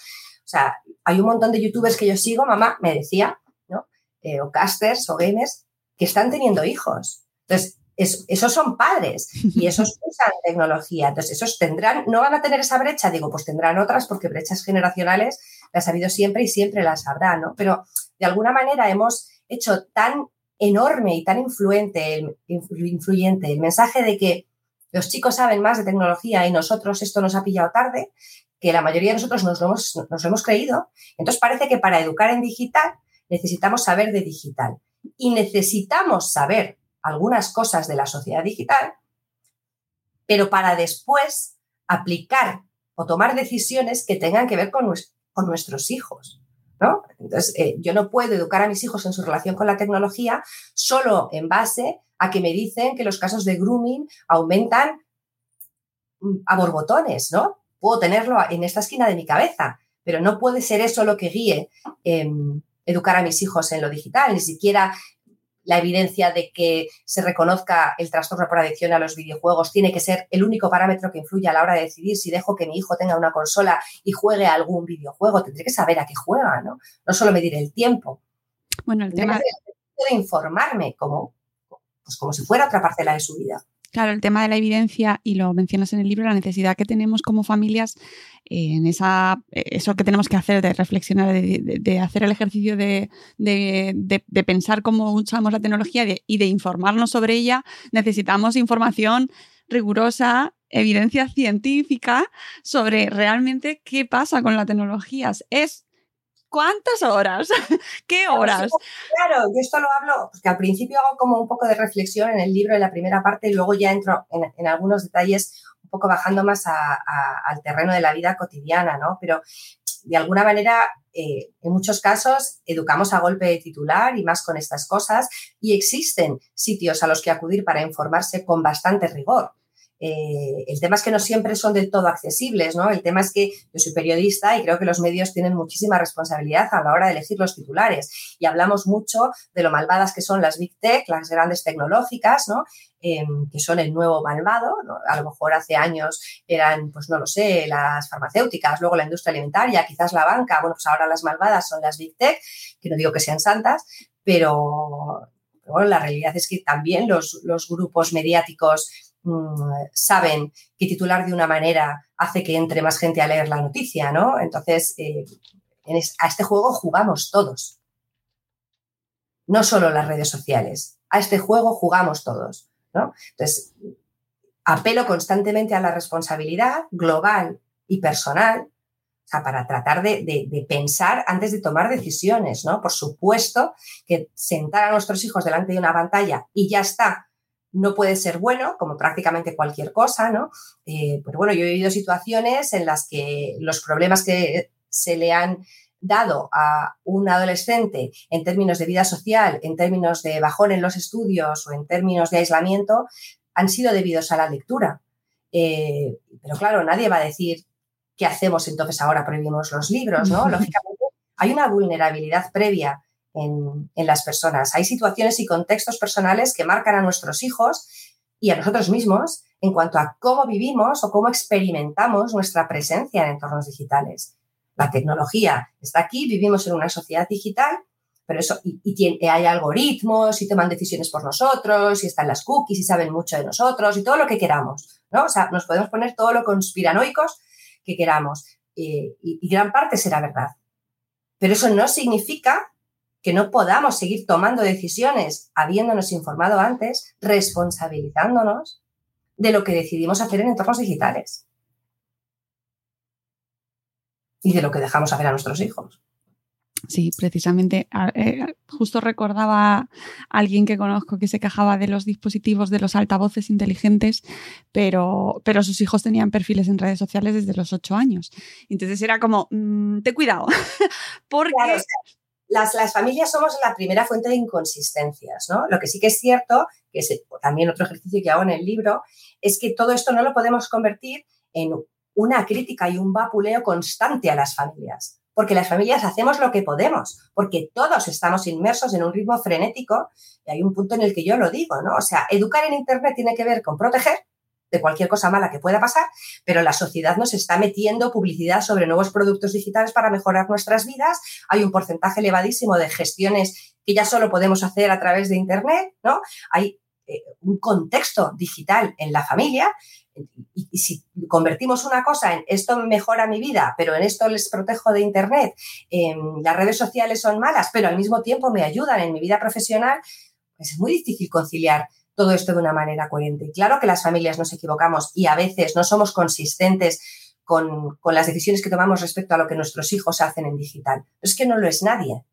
sea, hay un montón de youtubers que yo sigo, mamá me decía, ¿no? Eh, o casters o gamers que están teniendo hijos. Entonces, esos son padres y esos usan tecnología. Entonces, esos tendrán, no van a tener esa brecha, digo, pues tendrán otras porque brechas generacionales las ha habido siempre y siempre las habrá, ¿no? Pero de alguna manera hemos hecho tan enorme y tan influente influyente el mensaje de que los chicos saben más de tecnología y nosotros esto nos ha pillado tarde, que la mayoría de nosotros nos lo, hemos, creído. Entonces parece que para educar en digital necesitamos saber de digital y necesitamos saber algunas cosas de la sociedad digital, pero para después aplicar o tomar decisiones que tengan que ver con, con nuestros hijos. ¿no? Entonces, eh, yo no puedo educar a mis hijos en su relación con la tecnología solo en base a que me dicen que los casos de grooming aumentan mm, a borbotones, ¿no? Puedo tenerlo en esta esquina de mi cabeza, pero no puede ser eso lo que guíe em, educar a mis hijos en lo digital, ni siquiera la evidencia de que se reconozca el trastorno por adicción a los videojuegos tiene que ser el único parámetro que influye a la hora de decidir si dejo que mi hijo tenga una consola y juegue a algún videojuego. Tendré que saber a qué juega, ¿no? No solo medir el tiempo. Bueno, el tema de informarme como, pues como si fuera otra parcela de su vida. Claro, el tema de la evidencia, y lo mencionas en el libro, la necesidad que tenemos como familias eh, en esa, eh, eso que tenemos que hacer de reflexionar, de, hacer el ejercicio de, pensar cómo usamos la tecnología y de informarnos sobre ella, necesitamos información rigurosa, evidencia científica sobre realmente qué pasa con las tecnologías. Es ¿Cuántas horas? ¿Qué horas? Claro, yo esto lo hablo, porque al principio hago como un poco de reflexión en el libro, en la primera parte, y luego ya entro en, algunos detalles, un poco bajando más al terreno de la vida cotidiana, ¿no? Pero de alguna manera, eh, en muchos casos, educamos a golpe de titular y más con estas cosas, y existen sitios a los que acudir para informarse con bastante rigor. Eh, el tema es que no siempre son del todo accesibles, ¿no? El tema es que yo soy periodista y creo que los medios tienen muchísima responsabilidad a la hora de elegir los titulares. Y hablamos mucho de lo malvadas que son las big tech, las grandes tecnológicas, ¿no? Em, que son el nuevo malvado, A lo mejor hace años eran, pues no lo sé, las farmacéuticas, luego la industria alimentaria, quizás la banca, bueno, pues ahora las malvadas son las big tech, que no digo que sean santas, pero, bueno, la realidad es que también los, grupos mediáticos saben que titular de una manera hace que entre más gente a leer la noticia, ¿no? Entonces, eh, a este juego jugamos todos. No solo las redes sociales. A este juego jugamos todos, ¿no? Entonces, apelo constantemente a la responsabilidad global y personal para tratar de, de, pensar antes de tomar decisiones, ¿no? Por supuesto que sentar a nuestros hijos delante de una pantalla y ya está, no puede ser bueno, como prácticamente cualquier cosa, ¿no? Eh, pero bueno, yo he vivido situaciones en las que los problemas que se le han dado a un adolescente en términos de vida social, en términos de bajón en los estudios o en términos de aislamiento, han sido debidos a la lectura. Eh, pero claro, nadie va a decir qué hacemos entonces ahora prohibimos los libros, ¿no? Lógicamente, hay una vulnerabilidad previa en, en, las personas. Hay situaciones y contextos personales que marcan a nuestros hijos y a nosotros mismos en cuanto a cómo vivimos o cómo experimentamos nuestra presencia en entornos digitales. La tecnología está aquí, vivimos en una sociedad digital, pero eso, y, tiene, hay algoritmos y toman decisiones por nosotros, y están las cookies y saben mucho de nosotros y todo lo que queramos, ¿no? O sea, nos podemos poner todo lo conspiranoicos que queramos eh, y, y gran parte será verdad. Pero eso no significa que no podamos seguir tomando decisiones habiéndonos informado antes, responsabilizándonos de lo que decidimos hacer en entornos digitales y de lo que dejamos hacer a nuestros hijos. Sí, precisamente. Eh, justo recordaba a alguien que conozco que se quejaba de los dispositivos de los altavoces inteligentes, pero, pero sus hijos tenían perfiles en redes sociales desde los ocho años. Entonces era como, mm, te cuidado, porque... las, las, familias somos la primera fuente de inconsistencias, ¿no? Lo que sí que es cierto, que es también otro ejercicio que hago en el libro, es que todo esto no lo podemos convertir en una crítica y un vapuleo constante a las familias, porque las familias hacemos lo que podemos, porque todos estamos inmersos en un ritmo frenético y hay un punto en el que yo lo digo, ¿no? O sea, educar en Internet tiene que ver con proteger de cualquier cosa mala que pueda pasar, pero la sociedad nos está metiendo publicidad sobre nuevos productos digitales para mejorar nuestras vidas. Hay un porcentaje elevadísimo de gestiones que ya solo podemos hacer a través de Internet, ¿no? Hay eh, un contexto digital en la familia y, si convertimos una cosa en esto mejora mi vida, pero en esto les protejo de Internet, las redes sociales son malas, pero al mismo tiempo me ayudan en mi vida profesional, pues es muy difícil conciliar todo esto de una manera coherente. Y claro que las familias nos equivocamos y a veces no somos consistentes con, con las decisiones que tomamos respecto a lo que nuestros hijos hacen en digital. Pero es que no lo es nadie.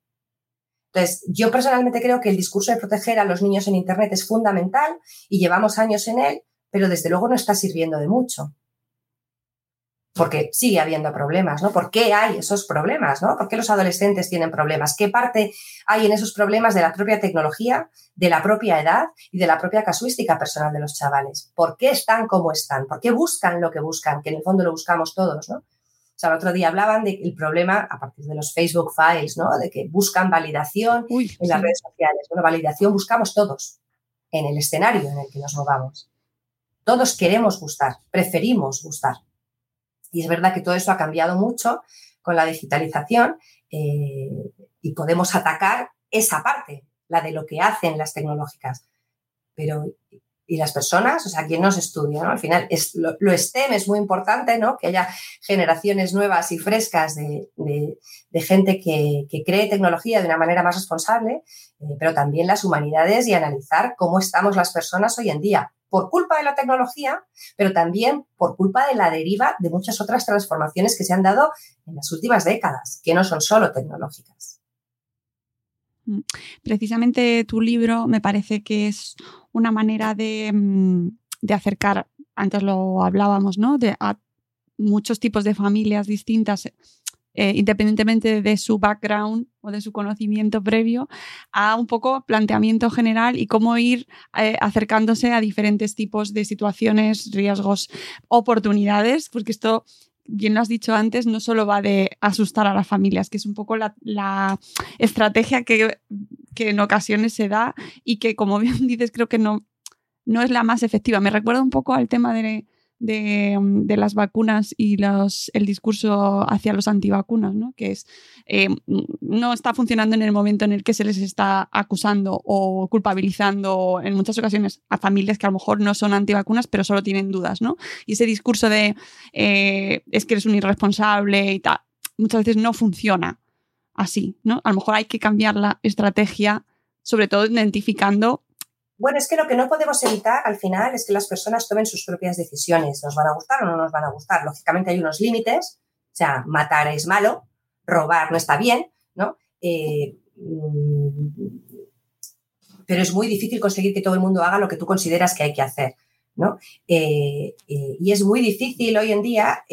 Entonces, yo personalmente creo que el discurso de proteger a los niños en Internet es fundamental y llevamos años en él, pero desde luego no está sirviendo de mucho. Porque sigue habiendo problemas, ¿no? ¿Por qué hay esos problemas, ¿no? ¿Por qué los adolescentes tienen problemas? ¿Qué parte hay en esos problemas de la propia tecnología, de la propia edad y de la propia casuística personal de los chavales? ¿Por qué están como están? ¿Por qué buscan lo que buscan? Que en el fondo lo buscamos todos, ¿no? O sea, el otro día hablaban del problema a partir de los Facebook Files, ¿no? De que buscan validación en las redes sociales. Bueno, validación buscamos todos en el escenario en el que nos movamos. Todos queremos gustar, preferimos gustar. Y es verdad que todo eso ha cambiado mucho con la digitalización eh, y podemos atacar esa parte, la de lo que hacen las tecnológicas. Pero, ¿y las personas? O sea, ¿quién nos estudia? ¿no? Al final, es, lo, STEM es muy importante, ¿no? Que haya generaciones nuevas y frescas de, gente que, que, cree tecnología de una manera más responsable, eh, pero también las humanidades y analizar cómo estamos las personas hoy en día por culpa de la tecnología, pero también por culpa de la deriva de muchas otras transformaciones que se han dado en las últimas décadas, que no son solo tecnológicas. Mm. Precisamente tu libro me parece que es una manera de, mm, acercar, antes lo hablábamos, ¿no? A muchos tipos de familias distintas eh, independientemente de su background o de su conocimiento previo, a un poco planteamiento general y cómo ir eh, acercándose a diferentes tipos de situaciones, riesgos, oportunidades, porque esto bien lo has dicho antes, no solo va de asustar a las familias, que es un poco la, la estrategia que, en ocasiones se da y que, como bien dices, creo que no, no es la más efectiva. Me recuerda un poco al tema de, de, mm, de, las vacunas y los, el discurso hacia los antivacunas, ¿no? que es eh, no está funcionando en el momento en el que se les está acusando o culpabilizando en muchas ocasiones a familias que a lo mejor no son antivacunas, pero solo tienen dudas. ¿no? Y ese discurso de eh, es que eres un irresponsable y tal, muchas veces no funciona así. ¿no? A lo mejor hay que cambiar la estrategia, sobre todo identificando bueno, es que lo que no podemos evitar al final es que las personas tomen sus propias decisiones. ¿Nos van a gustar o no nos van a gustar? Lógicamente hay unos límites. O sea, matar es malo, robar no está bien, ¿no? Eh, mm, pero es muy difícil conseguir que todo el mundo haga lo que tú consideras que hay que hacer, ¿no? Eh, eh, y es muy difícil hoy en día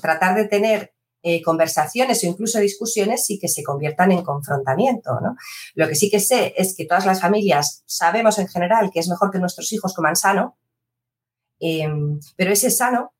tratar de tener eh, conversaciones o incluso discusiones y que se conviertan en confrontamiento. ¿no? Lo que sí que sé es que todas las familias sabemos en general que es mejor que nuestros hijos coman sano, em, pero ese sano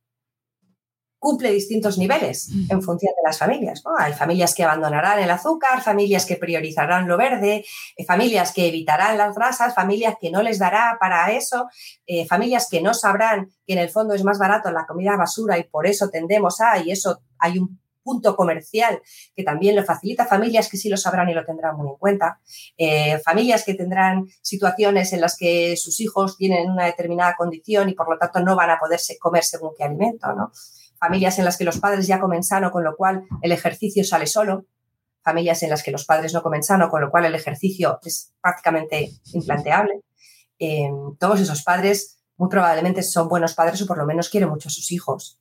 cumple distintos niveles en función de las familias. Hay familias que abandonarán el azúcar, familias que priorizarán lo verde, eh, familias que evitarán las grasas, familias que no les dará para eso, eh, familias que no sabrán que en el fondo es más barato la comida basura y por eso tendemos a, y eso hay un punto comercial que también lo facilita, familias que sí lo sabrán y lo tendrán muy en cuenta, eh, familias que tendrán situaciones en las que sus hijos tienen una determinada condición y por lo tanto no van a poderse comer según qué alimento, ¿no? familias en las que los padres ya comen sano, con lo cual el ejercicio sale solo, familias en las que los padres no comen sano, con lo cual el ejercicio es prácticamente implanteable. Eh, todos esos padres muy probablemente son buenos padres o por lo menos quieren mucho a sus hijos.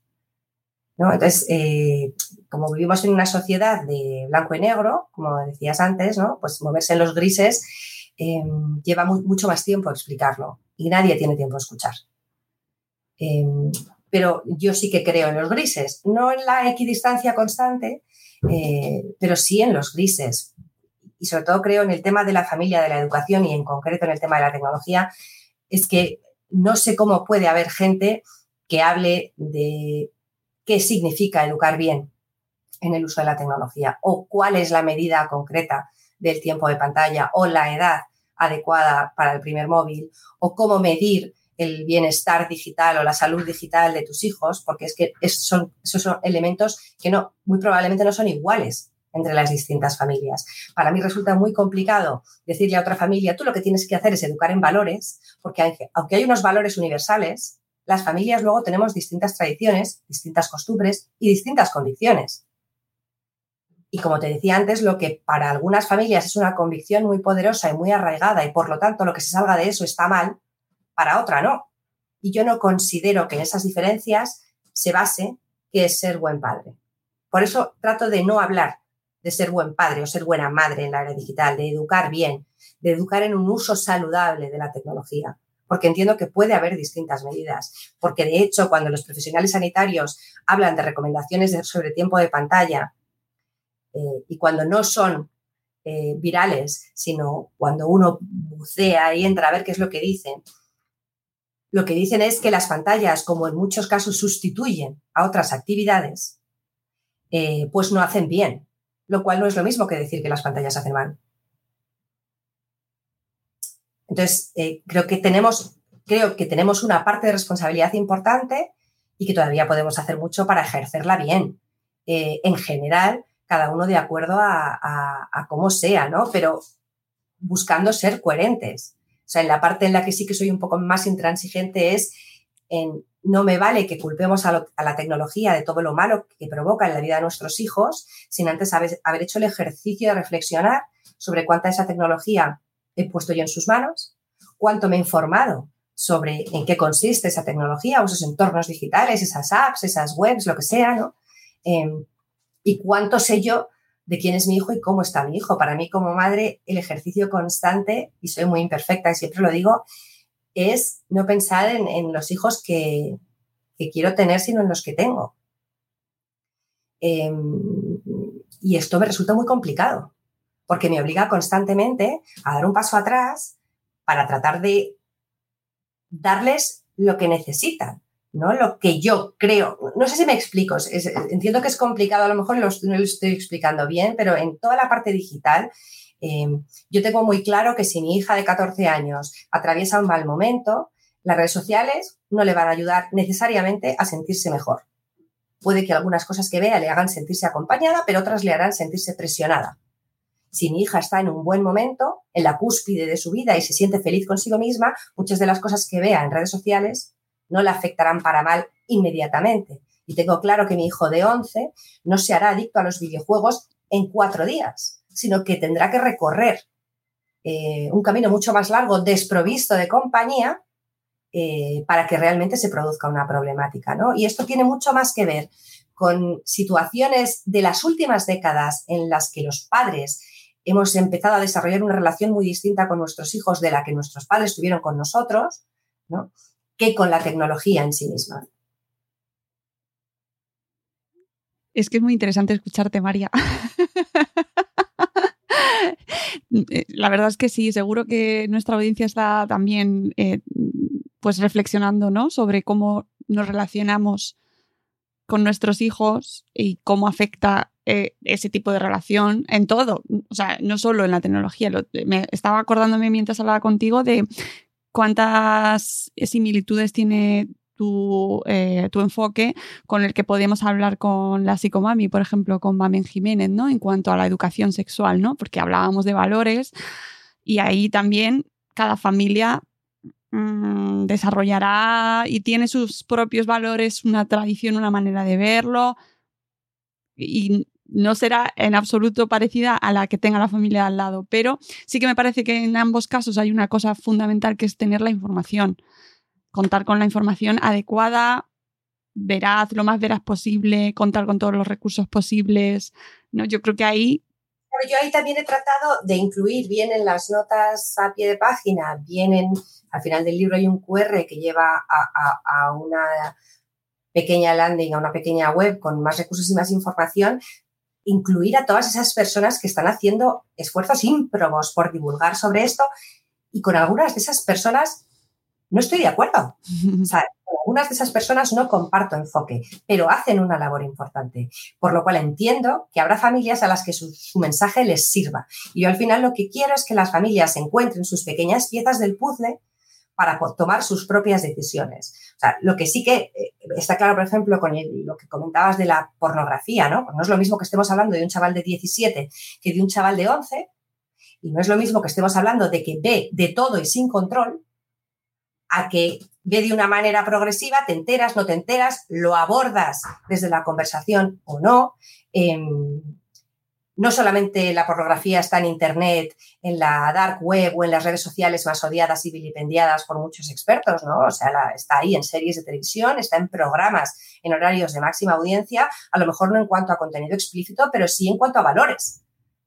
¿No? Entonces, eh, como vivimos en una sociedad de blanco y negro, como decías antes, ¿no? pues moverse en los grises eh, lleva mucho más tiempo explicarlo y nadie tiene tiempo a escuchar pero yo sí que creo en los grises, no en la equidistancia constante, eh, pero sí en los grises. Y sobre todo creo en el tema de la familia, de la educación y en concreto en el tema de la tecnología, es que no sé cómo puede haber gente que hable de qué significa educar bien en el uso de la tecnología o cuál es la medida concreta del tiempo de pantalla o la edad adecuada para el primer móvil o cómo medir el bienestar digital o la salud digital de tus hijos, porque es que esos son elementos que no, muy probablemente no son iguales entre las distintas familias. Para mí resulta muy complicado decirle a otra familia, tú lo que tienes que hacer es educar en valores, porque aunque hay unos valores universales, las familias luego tenemos distintas tradiciones, distintas costumbres y distintas convicciones. Y como te decía antes, lo que para algunas familias es una convicción muy poderosa y muy arraigada y por lo tanto lo que se salga de eso está mal, para otra no. Y yo no considero que en esas diferencias se base que es ser buen padre. Por eso trato de no hablar de ser buen padre o ser buena madre en la era digital, de educar bien, de educar en un uso saludable de la tecnología, porque entiendo que puede haber distintas medidas, porque de hecho cuando los profesionales sanitarios hablan de recomendaciones sobre tiempo de pantalla eh, y cuando no son eh, virales, sino cuando uno bucea y entra a ver qué es lo que dicen, lo que dicen es que las pantallas, como en muchos casos sustituyen a otras actividades, eh, pues no hacen bien, lo cual no es lo mismo que decir que las pantallas hacen mal. Entonces, eh, creo, que tenemos, creo que tenemos una parte de responsabilidad importante y que todavía podemos hacer mucho para ejercerla bien. Eh, en general, cada uno de acuerdo a, a cómo sea, ¿no? Pero buscando ser coherentes. O sea, en la parte en la que sí que soy un poco más intransigente es en no me vale que culpemos a, la tecnología de todo lo malo que provoca en la vida de nuestros hijos, sin antes haber, hecho el ejercicio de reflexionar sobre cuánta esa tecnología he puesto yo en sus manos, cuánto me he informado sobre en qué consiste esa tecnología o esos entornos digitales, esas apps, esas webs, lo que sea, ¿no? Em, y cuánto sé yo de quién es mi hijo y cómo está mi hijo. Para mí como madre, el ejercicio constante, y soy muy imperfecta y siempre lo digo, es no pensar en, los hijos que, quiero tener, sino en los que tengo. Em, y esto me resulta muy complicado, porque me obliga constantemente a dar un paso atrás para tratar de darles lo que necesitan. ¿no? Lo que yo creo, no sé si me explico, entiendo que es complicado, a lo mejor no lo estoy explicando bien, pero en toda la parte digital, em, yo tengo muy claro que si mi hija de 14 años atraviesa un mal momento, las redes sociales no le van a ayudar necesariamente a sentirse mejor. Puede que algunas cosas que vea le hagan sentirse acompañada, pero otras le harán sentirse presionada. Si mi hija está en un buen momento, en la cúspide de su vida y se siente feliz consigo misma, muchas de las cosas que vea en redes sociales no le afectarán para mal inmediatamente. Y tengo claro que mi hijo de 11 no se hará adicto a los videojuegos en cuatro días, sino que tendrá que recorrer eh, un camino mucho más largo, desprovisto de compañía, eh, para que realmente se produzca una problemática. ¿no? Y esto tiene mucho más que ver con situaciones de las últimas décadas en las que los padres hemos empezado a desarrollar una relación muy distinta con nuestros hijos de la que nuestros padres tuvieron con nosotros, ¿no? que con la tecnología en sí misma. Es que es muy interesante escucharte, María. Eh, la verdad es que sí, seguro que nuestra audiencia está también eh, pues reflexionando ¿no? sobre cómo nos relacionamos con nuestros hijos y cómo afecta eh, ese tipo de relación en todo, o sea, no solo en la tecnología. me estaba acordándome mientras hablaba contigo de cuántas similitudes tiene tu, eh, tu, enfoque con el que podemos hablar con la psicomami, por ejemplo, con Mamen Jiménez, ¿no? En cuanto a la educación sexual, ¿no? Porque hablábamos de valores y ahí también cada familia mm, desarrollará y tiene sus propios valores, una tradición, una manera de verlo y no será en absoluto parecida a la que tenga la familia al lado, pero sí que me parece que en ambos casos hay una cosa fundamental que es tener la información contar con la información adecuada, veraz, lo más veraz posible, contar con todos los recursos posibles. ¿no? Yo creo que ahí... yo ahí también he tratado de incluir bien en las notas a pie de página, bien en, al final del libro hay un QR que lleva a, a una pequeña landing, a una pequeña web con más recursos y más información, incluir a todas esas personas que están haciendo esfuerzos ímprobos por divulgar sobre esto y con algunas de esas personas no estoy de acuerdo. O sea, algunas de esas personas no comparto enfoque, pero hacen una labor importante. Por lo cual entiendo que habrá familias a las que su, mensaje les sirva. Y yo al final lo que quiero es que las familias encuentren sus pequeñas piezas del puzzle para tomar sus propias decisiones. O sea, lo que sí que eh, está claro, por ejemplo, con lo que comentabas de la pornografía, ¿no? Pues no es lo mismo que estemos hablando de un chaval de 17 que de un chaval de 11, y no es lo mismo que estemos hablando de que ve de todo y sin control, a que ve de una manera progresiva, te enteras, no te enteras, lo abordas desde la conversación o no. Em, no solamente la pornografía está en Internet, en la dark web o en las redes sociales más odiadas y vilipendiadas por muchos expertos, ¿no? O sea, está ahí en series de televisión, está en programas en horarios de máxima audiencia, a lo mejor no en cuanto a contenido explícito, pero sí en cuanto a valores.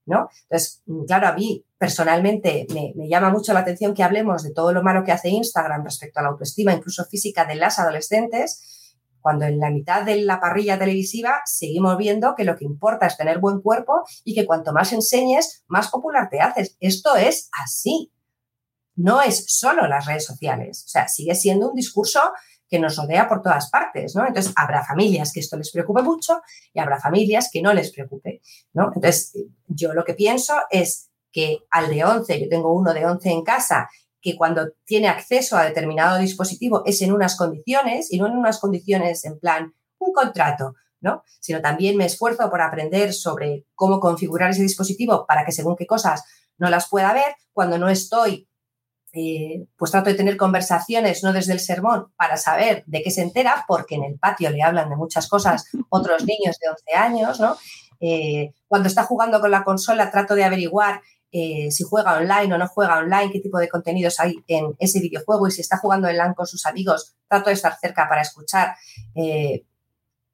¿no? Entonces, claro, a mí personalmente me, llama mucho la atención que hablemos de todo lo malo que hace Instagram respecto a la autoestima, incluso física, de las adolescentes, cuando en la mitad de la parrilla televisiva seguimos viendo que lo que importa es tener buen cuerpo y que cuanto más enseñes, más popular te haces. Esto es así. No es solo las redes sociales. O sea, sigue siendo un discurso que nos rodea por todas partes, ¿no? Entonces, habrá familias que esto les preocupe mucho y habrá familias que no les preocupe, ¿no? Entonces, yo lo que pienso es que al de 11, yo tengo uno de 11 en casa, que cuando tiene acceso a determinado dispositivo es en unas condiciones y no en unas condiciones en plan un contrato, ¿no? Sino también me esfuerzo por aprender sobre cómo configurar ese dispositivo para que según qué cosas no las pueda ver, cuando no estoy eh, pues trato de tener conversaciones, no desde el sermón, para saber de qué se entera, porque en el patio le hablan de muchas cosas otros niños de 11 años, ¿no? Eh, cuando está jugando con la consola, trato de averiguar eh, si juega online o no juega online, qué tipo de contenidos hay en ese videojuego y si está jugando online con sus amigos, trato de estar cerca para escuchar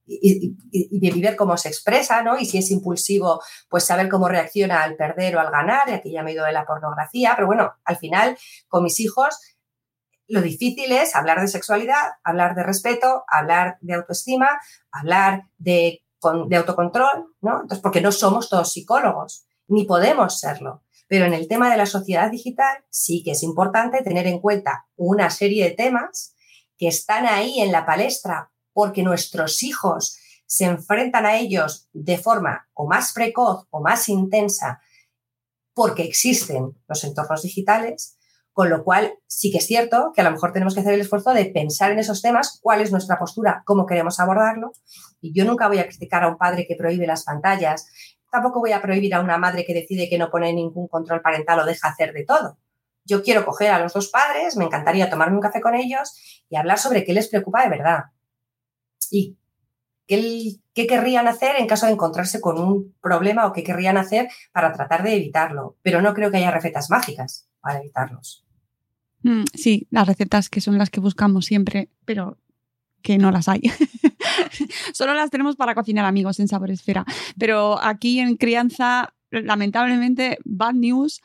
y, y, ver cómo se expresa, ¿no? Y si es impulsivo, pues saber cómo reacciona al perder o al ganar, y aquí ya me he ido de la pornografía, pero bueno, al final, con mis hijos, lo difícil es hablar de sexualidad, hablar de respeto, hablar de autoestima, hablar de, de autocontrol, ¿no? Entonces, porque no somos todos psicólogos, ni podemos serlo. Pero en el tema de la sociedad digital sí que es importante tener en cuenta una serie de temas que están ahí en la palestra porque nuestros hijos se enfrentan a ellos de forma o más precoz o más intensa porque existen los entornos digitales, con lo cual sí que es cierto que a lo mejor tenemos que hacer el esfuerzo de pensar en esos temas, cuál es nuestra postura, cómo queremos abordarlo. Y yo nunca voy a criticar a un padre que prohíbe las pantallas, tampoco voy a prohibir a una madre que decide que no pone ningún control parental o deja hacer de todo. Yo quiero coger a los dos padres, me encantaría tomarme un café con ellos y hablar sobre qué les preocupa de verdad y qué, querrían hacer en caso de encontrarse con un problema o qué querrían hacer para tratar de evitarlo. Pero no creo que haya recetas mágicas para evitarlos. Mm, sí, las recetas que son las que buscamos siempre, pero que no las hay. Solo las tenemos para cocinar amigos en Sabor Esfera. Pero aquí en crianza, lamentablemente, bad news,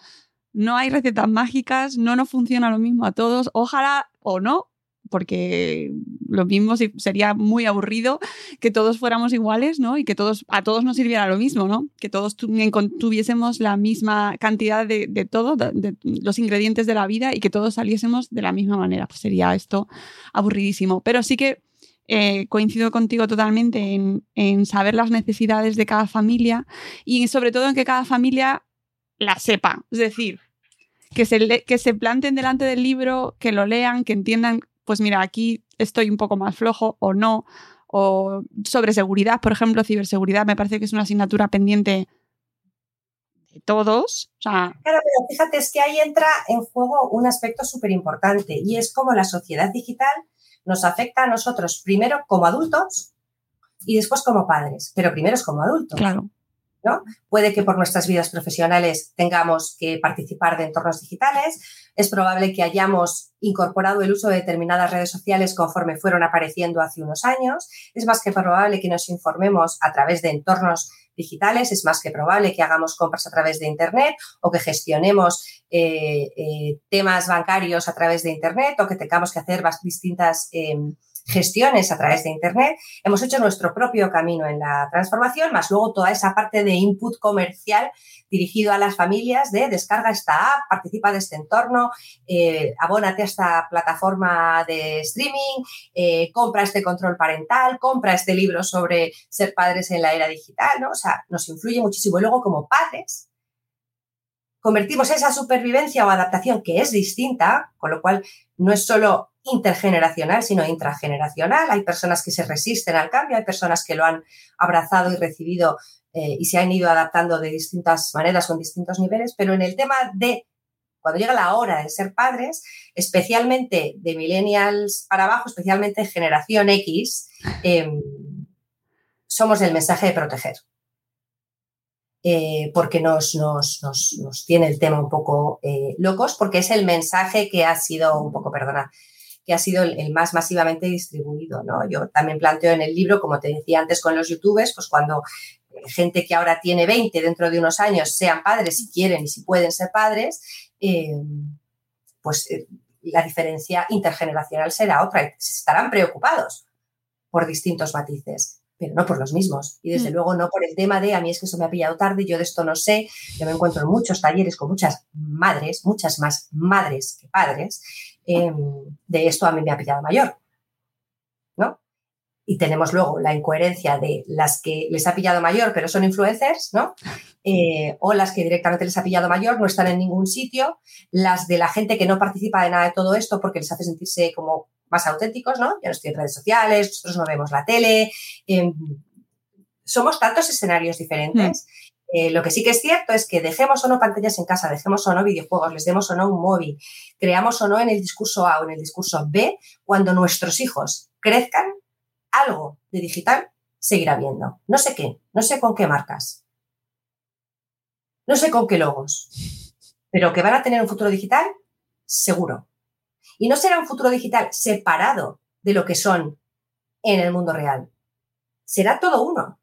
no hay recetas mágicas, no nos funciona lo mismo a todos. Ojalá o no, porque lo mismo sería muy aburrido que todos fuéramos iguales, ¿no? Y que todos, a todos nos sirviera lo mismo, ¿no? Que todos tuviésemos la misma cantidad de, todo, de, los ingredientes de la vida y que todos saliésemos de la misma manera. Pues sería esto aburridísimo. Pero sí que eh, coincido contigo totalmente en, saber las necesidades de cada familia y sobre todo en que cada familia la sepa. Es decir, que se, que se planten delante del libro, que lo lean, que entiendan, pues mira, aquí estoy un poco más flojo o no. O sobre seguridad, por ejemplo, ciberseguridad, me parece que es una asignatura pendiente de todos. Claro, pero fíjate, es que ahí entra en juego un aspecto súper importante y es cómo la sociedad digital nos afecta a nosotros primero como adultos y después como padres, pero primero es como adultos. Claro. ¿no? Puede que por nuestras vidas profesionales tengamos que participar de entornos digitales. Es probable que hayamos incorporado el uso de determinadas redes sociales conforme fueron apareciendo hace unos años. Es más que probable que nos informemos a través de entornos digitales. Es más que probable que hagamos compras a través de Internet o que gestionemos eh, eh, temas bancarios a través de Internet o que tengamos que hacer distintas em, gestiones a través de Internet, hemos hecho nuestro propio camino en la transformación, más luego toda esa parte de input comercial dirigido a las familias de descarga esta app, participa de este entorno, eh, abónate a esta plataforma de streaming, eh, compra este control parental, compra este libro sobre ser padres en la era digital, ¿no? O sea, nos influye muchísimo. Y luego, como padres, convertimos esa supervivencia o adaptación que es distinta, con lo cual no es solo intergeneracional, sino intrageneracional. Hay personas que se resisten al cambio, hay personas que lo han abrazado y recibido eh, y se han ido adaptando de distintas maneras con distintos niveles, pero en el tema de cuando llega la hora de ser padres, especialmente de millennials para abajo, especialmente generación X, em, somos el mensaje de proteger. Eh, porque nos, nos, nos, tiene el tema un poco eh, locos, porque es el mensaje que ha sido un poco, perdona, que ha sido el, más masivamente distribuido. ¿no? Yo también planteo en el libro, como te decía antes con los youtubers, pues cuando eh, gente que ahora tiene 20 dentro de unos años sean padres si quieren y si pueden ser padres, pues la diferencia intergeneracional será otra. Se estarán preocupados por distintos matices, pero no por los mismos. Y desde mm. luego no por el tema de a mí es que eso me ha pillado tarde, yo de esto no sé. Yo me encuentro en muchos talleres con muchas madres, muchas más madres que padres, Em, de esto a mí me ha pillado mayor. ¿no? Y tenemos luego la incoherencia de las que les ha pillado mayor, pero son influencers, ¿no? Eh, o las que directamente les ha pillado mayor, no están en ningún sitio, las de la gente que no participa de nada de todo esto porque les hace sentirse como más auténticos, ¿no? Ya no estoy en redes sociales, nosotros no vemos la tele. Em, somos tantos escenarios diferentes mm. Eh, lo que sí que es cierto es que dejemos o no pantallas en casa, dejemos o no videojuegos, les demos o no un móvil, creamos o no en el discurso A o en el discurso B, cuando nuestros hijos crezcan, algo de digital seguirá viendo. No sé qué, no sé con qué marcas, no sé con qué logos, pero que van a tener un futuro digital, seguro. Y no será un futuro digital separado de lo que son en el mundo real. Será todo uno.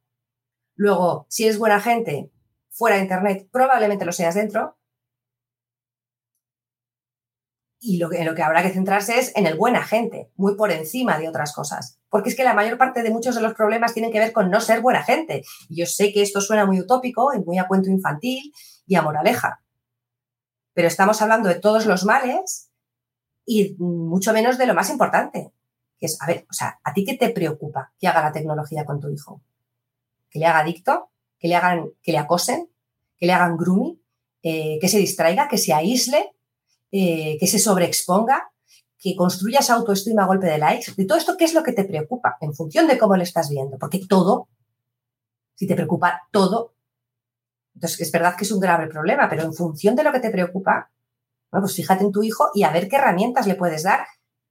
Luego, si es buena gente, fuera de Internet, probablemente lo seas dentro. Y lo que, lo que habrá que centrarse es en el buen agente, muy por encima de otras cosas. Porque es que la mayor parte de muchos de los problemas tienen que ver con no ser buena gente. Y yo sé que esto suena muy utópico y muy a cuento infantil y a moraleja. Pero estamos hablando de todos los males y mucho menos de lo más importante, que es, a ver, o sea, ¿a ti qué te preocupa que haga la tecnología con tu hijo? ¿Que le haga adicto? que le hagan, que le acosen, que le hagan grooming, eh, que se distraiga, que se aísle, eh, que se sobreexponga, que construya esa autoestima a golpe de likes. De todo esto, ¿qué es lo que te preocupa? En función de cómo le estás viendo. Porque todo, si te preocupa todo, entonces es verdad que es un grave problema, pero en función de lo que te preocupa, bueno, pues fíjate en tu hijo y a ver qué herramientas le puedes dar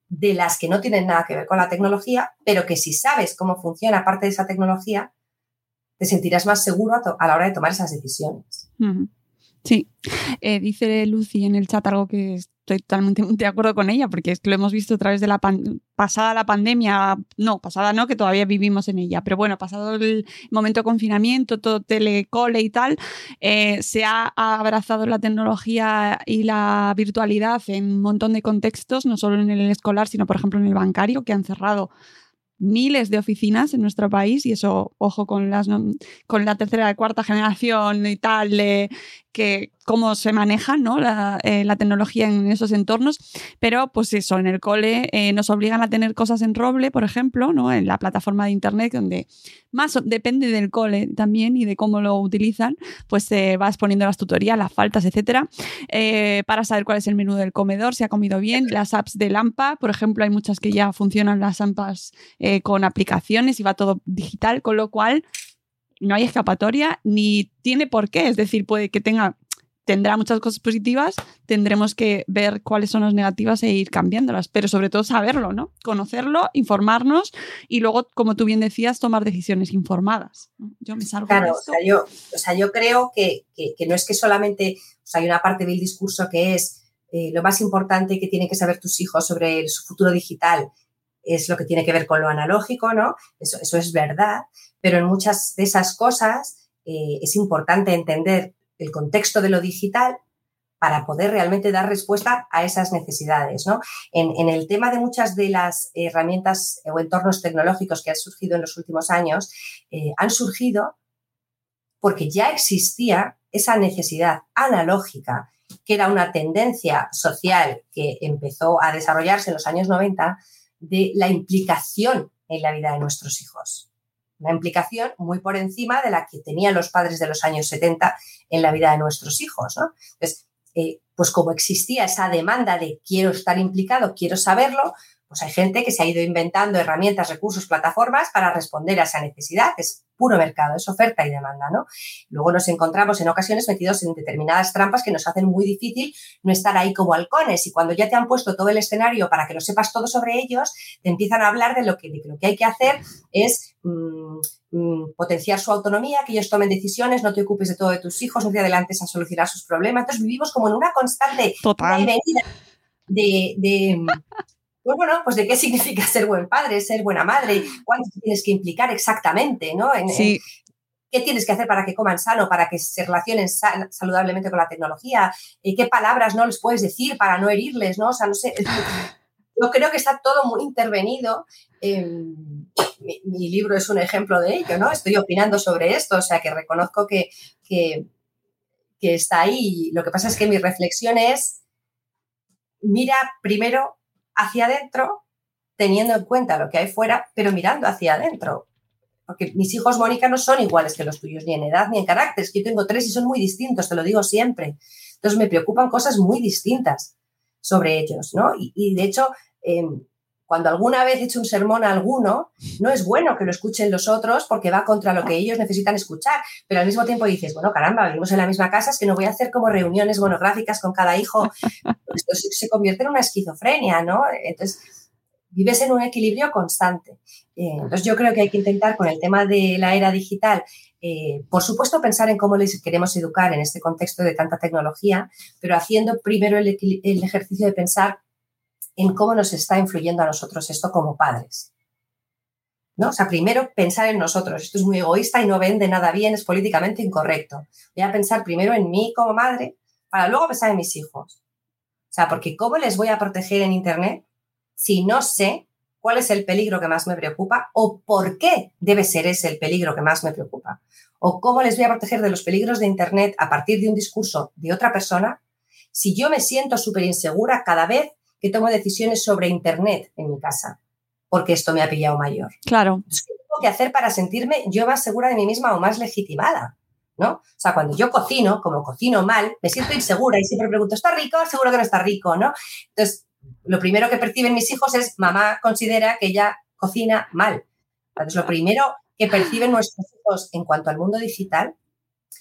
de las que no tienen nada que ver con la tecnología, pero que si sabes cómo funciona parte de esa tecnología, te sentirás más seguro a, la hora de tomar esas decisiones. Sí, eh, dice Lucy en el chat algo que estoy totalmente de acuerdo con ella, porque es que lo hemos visto a través de la pasada la pandemia, no, pasada no, que todavía vivimos en ella, pero bueno, pasado el momento de confinamiento, todo telecole y tal, eh, se ha abrazado la tecnología y la virtualidad en un montón de contextos, no solo en el escolar, sino por ejemplo en el bancario, que han cerrado miles de oficinas en nuestro país y eso, ojo, con, las, con la tercera y cuarta generación y tal, que cómo se maneja ¿no? Eh, la, tecnología en esos entornos, pero pues eso, en el cole eh, nos obligan a tener cosas en roble, por ejemplo, ¿no? en la plataforma de internet, donde más depende del cole también y de cómo lo utilizan, pues se va exponiendo las tutorías, las faltas, etcétera, eh, para saber cuál es el menú del comedor, si ha comido bien, las apps de Lampa, por ejemplo, hay muchas que ya funcionan las AMPAs con aplicaciones y va todo digital, con lo cual no hay escapatoria ni tiene por qué. Es decir, puede que tenga, tendrá muchas cosas positivas, tendremos que ver cuáles son las negativas e ir cambiándolas, pero sobre todo saberlo, ¿no? Conocerlo, informarnos y luego, como tú bien decías, tomar decisiones informadas. Yo me salgo claro, de O, sea, yo, o sea, yo creo que, que, no es que solamente, o sea, hay una parte del discurso que es eh, lo más importante que tienen que saber tus hijos sobre su futuro digital es lo que tiene que ver con lo analógico, ¿no? Eso, eso es verdad, pero en muchas de esas cosas eh, es importante entender el contexto de lo digital para poder realmente dar respuesta a esas necesidades. ¿no? En, el tema de muchas de las herramientas o entornos tecnológicos que han surgido en los últimos años, eh, han surgido porque ya existía esa necesidad analógica, que era una tendencia social que empezó a desarrollarse en los años 90, de la implicación en la vida de nuestros hijos. Una implicación muy por encima de la que tenían los padres de los años 70 en la vida de nuestros hijos. ¿no? Entonces, eh, pues como existía esa demanda de quiero estar implicado, quiero saberlo, pues hay gente que se ha ido inventando herramientas, recursos, plataformas para responder a esa necesidad, que es puro mercado, es oferta y demanda, ¿no? Luego nos encontramos en ocasiones metidos en determinadas trampas que nos hacen muy difícil no estar ahí como halcones y cuando ya te han puesto todo el escenario para que lo sepas todo sobre ellos, te empiezan a hablar de lo que, lo que hay que hacer es mm, mm, potenciar su autonomía, que ellos tomen decisiones, no te ocupes de todo de tus hijos, no te adelantes a solucionar sus problemas. Entonces vivimos como en una constante de, de pues bueno, pues de qué significa ser buen padre, ser buena madre, cuánto tienes que implicar exactamente, ¿no? En, ¿Qué tienes que hacer para que coman sano, para que se relacionen saludablemente con la tecnología? ¿Qué palabras no les puedes decir para no herirles, no? O sea, no sé. Yo creo que está todo muy intervenido. mi, libro es un ejemplo de ello, ¿no? Estoy opinando sobre esto, o sea, que reconozco que, que, que está ahí. Lo que pasa es que mi reflexión es, mira primero hacia adentro, teniendo en cuenta lo que hay fuera, pero mirando hacia adentro. Porque mis hijos, Mónica, no son iguales que los tuyos, ni en edad ni en carácter. Es que yo tengo tres y son muy distintos, te lo digo siempre. Entonces me preocupan cosas muy distintas sobre ellos, ¿no? Y, de hecho, em, cuando alguna vez he hecho un sermón a alguno, no es bueno que lo escuchen los otros porque va contra lo que ellos necesitan escuchar, pero al mismo tiempo dices, bueno, caramba, vivimos en la misma casa, es que no voy a hacer como reuniones monográficas con cada hijo. Esto se convierte en una esquizofrenia, ¿no? Entonces, vives en un equilibrio constante. Eh, entonces, yo creo que hay que intentar con el tema de la era digital, eh, por supuesto, pensar en cómo les queremos educar en este contexto de tanta tecnología, pero haciendo primero el ejercicio de pensar en cómo nos está influyendo a nosotros esto como padres. ¿No? O sea, primero pensar en nosotros. Esto es muy egoísta y no vende nada bien, es políticamente incorrecto. Voy a pensar primero en mí como madre para luego pensar en mis hijos. O sea, porque ¿cómo les voy a proteger en Internet si no sé cuál es el peligro que más me preocupa o por qué debe ser ese el peligro que más me preocupa? ¿O cómo les voy a proteger de los peligros de Internet a partir de un discurso de otra persona si yo me siento súper insegura cada vez tomo decisiones sobre Internet en mi casa, porque esto me ha pillado mayor. Claro. ¿Qué tengo que hacer para sentirme yo más segura de mí misma o más legitimada? ¿no? O sea, cuando yo cocino, como cocino mal, me siento insegura y siempre pregunto, ¿está rico? Seguro que no está rico, ¿no? Entonces, lo primero que perciben mis hijos es, mamá considera que ella cocina mal. Entonces, lo primero que perciben nuestros hijos en cuanto al mundo digital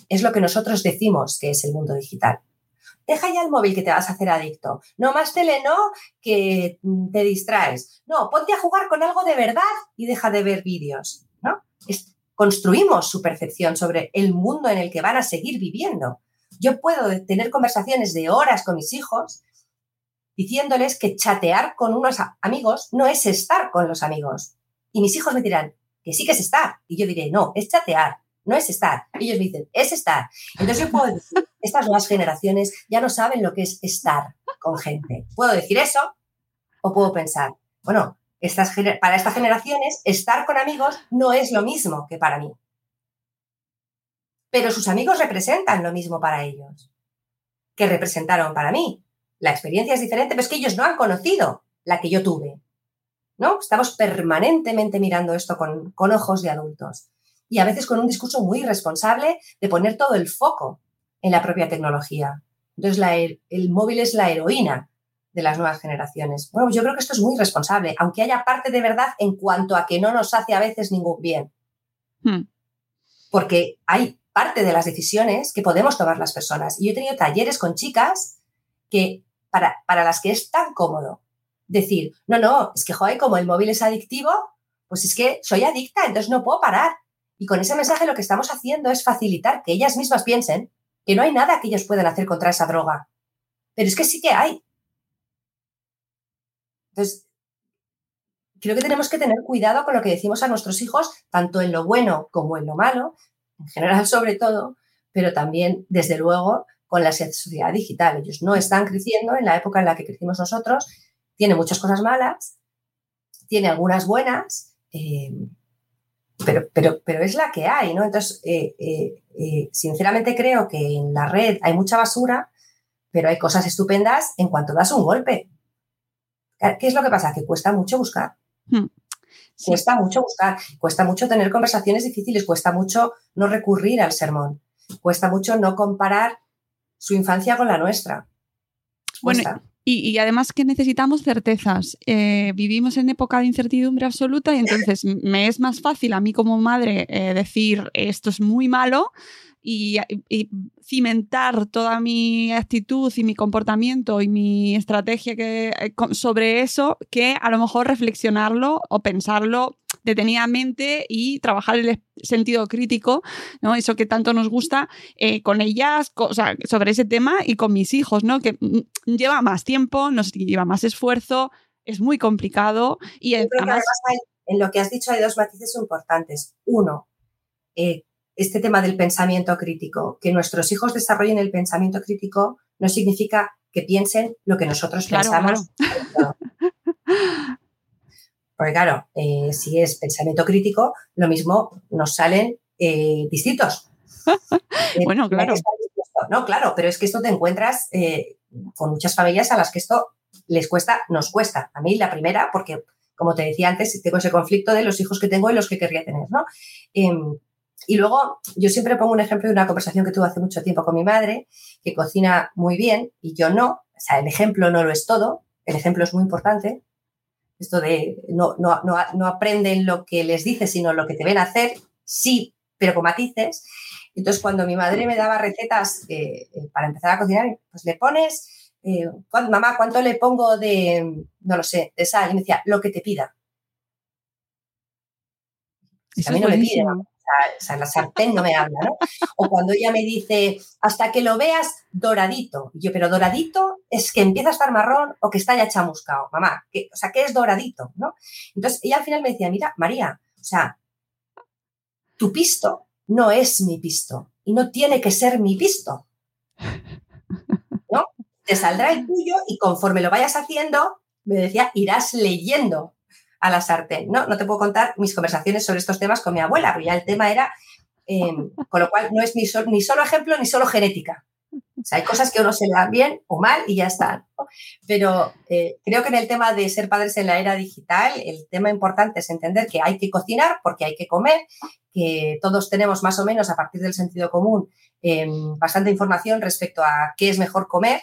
es lo que nosotros decimos que es el mundo digital deja ya el móvil que te vas a hacer adicto. No más tele, no, que te distraes. No, ponte a jugar con algo de verdad y deja de ver vídeos, ¿no? construimos su percepción sobre el mundo en el que van a seguir viviendo. Yo puedo tener conversaciones de horas con mis hijos diciéndoles que chatear con unos amigos no es estar con los amigos. Y mis hijos me dirán, que sí que es estar. Y yo diré, no, es chatear, no es estar. Ellos dicen, es estar. Entonces yo puedo decir, estas nuevas generaciones ya no saben lo que es estar con gente. Puedo decir eso o puedo pensar, bueno, estas, para estas generaciones estar con amigos no es lo mismo que para mí. Pero sus amigos representan lo mismo para ellos que representaron para mí. La experiencia es diferente, pero es que ellos no han conocido la que yo tuve. ¿No? Estamos permanentemente mirando esto con, con ojos de adultos y a veces con un discurso muy responsable de poner todo el foco en la propia tecnología. Entonces, el, móvil es la heroína de las nuevas generaciones. Bueno, yo creo que esto es muy responsable, aunque haya parte de verdad en cuanto a que no nos hace a veces ningún bien. Hmm. Porque hay parte de las decisiones que podemos tomar las personas. Y yo he tenido talleres con chicas que para, para las que es tan cómodo decir, no, no, es que, joder, como el móvil es adictivo, pues es que soy adicta, entonces no puedo parar. Y con ese mensaje lo que estamos haciendo es facilitar que ellas mismas piensen que no hay nada que ellos puedan hacer contra esa droga. Pero es que sí que hay. Entonces, creo que tenemos que tener cuidado con lo que decimos a nuestros hijos, tanto en lo bueno como en lo malo, en general sobre todo, pero también, desde luego, con la sociedad digital. Ellos no están creciendo en la época en la que crecimos nosotros, tiene muchas cosas malas, tiene algunas buenas, eh, pero, pero, pero es la que hay, ¿no? Entonces, eh, eh, sinceramente creo que en la red hay mucha basura, pero hay cosas estupendas en cuanto das un golpe. ¿Qué es lo que pasa? Que cuesta mucho buscar. Hmm. Cuesta mucho buscar, cuesta mucho tener conversaciones difíciles, cuesta mucho no recurrir al sermón, cuesta mucho no comparar su infancia con la nuestra. Bueno, y, además que necesitamos certezas. Eh, vivimos en época de incertidumbre absoluta y entonces me es más fácil a mí como madre eh, decir esto es muy malo y, cimentar toda mi actitud y mi comportamiento y mi estrategia que, eh, sobre eso que a lo mejor reflexionarlo o pensarlo detenidamente y trabajar el sentido crítico, ¿no? Eso que tanto nos gusta eh, con ellas, o sea, sobre ese tema y con mis hijos, ¿no? Que mm, lleva más tiempo, nos lleva más esfuerzo, es muy complicado y además... en lo que has dicho hay dos matices importantes. Uno, eh, este tema del pensamiento crítico, que nuestros hijos desarrollen el pensamiento crítico no significa que piensen lo que nosotros pensamos. Porque claro, eh, si es pensamiento crítico, lo mismo nos salen eh, distintos. bueno, claro. No, claro, pero es que esto te encuentras eh, con muchas familias a las que esto les cuesta, nos cuesta. A mí la primera, porque como te decía antes, tengo ese conflicto de los hijos que tengo y los que querría tener, ¿no? Em, y luego yo siempre pongo un ejemplo de una conversación que tuve hace mucho tiempo con mi madre, que cocina muy bien y yo no. O sea, el ejemplo no lo es todo, el ejemplo es muy importante. Esto de no, no, no, no aprenden lo que les dices, sino lo que te ven hacer, sí, pero con matices. Entonces, cuando mi madre me daba recetas eh, eh, para empezar a cocinar, pues le pones, eh, mamá, ¿cuánto le pongo de, no lo sé, de sal? Y me decía, lo que te pida. a mí no me pide, la sartén no me habla, ¿no? O cuando ella me dice, hasta que lo veas doradito. Y yo, pero doradito es que empieza a estar marrón o que está ya chamuscado, mamá. o sea, ¿qué es doradito? ¿no? Entonces, ella al final me decía, mira, María, o sea, tu pisto no es mi pisto y no tiene que ser mi pisto. ¿No? Te saldrá el tuyo y conforme lo vayas haciendo, me decía, irás leyendo a la sartén. No, no te puedo contar mis conversaciones sobre estos temas con mi abuela, porque ya el tema era, em, con lo cual no es ni, ni solo ejemplo ni solo genética. O sea, hay cosas que uno se le dan bien o mal y ya están. Pero eh, creo que en el tema de ser padres en la era digital, el tema importante es entender que hay que cocinar porque hay que comer, que todos tenemos más o menos a partir del sentido común em, bastante información respecto a qué es mejor comer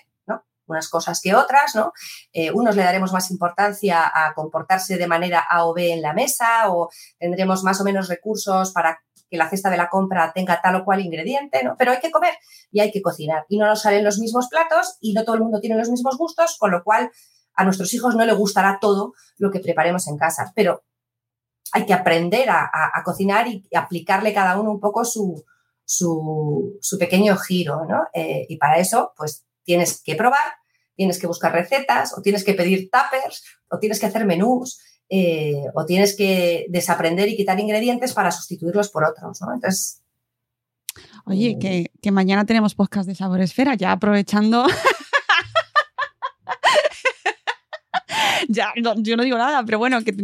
unas cosas que otras, ¿no? Eh, unos le daremos más importancia a comportarse de manera A o B en la mesa o tendremos más o menos recursos para que la cesta de la compra tenga tal o cual ingrediente, ¿no? Pero hay que comer y hay que cocinar y no nos salen los mismos platos y no todo el mundo tiene los mismos gustos, con lo cual a nuestros hijos no le gustará todo lo que preparemos en casa, pero hay que aprender a, cocinar y aplicarle cada uno un poco su, su, pequeño giro, ¿no? Eh, y para eso, pues tienes que probar, tienes que buscar recetas, o tienes que pedir tuppers, o tienes que hacer menús, eh, o tienes que desaprender y quitar ingredientes para sustituirlos por otros, ¿no? Entonces... Oye, que, que mañana tenemos podcast de Sabor Esfera, ya aprovechando ya, yo no digo nada, pero bueno, que,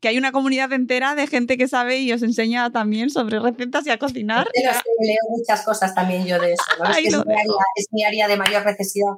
que, hay una comunidad entera de gente que sabe y os enseña también sobre recetas y a cocinar. leo muchas cosas también yo de eso, es mi área de mayor necesidad.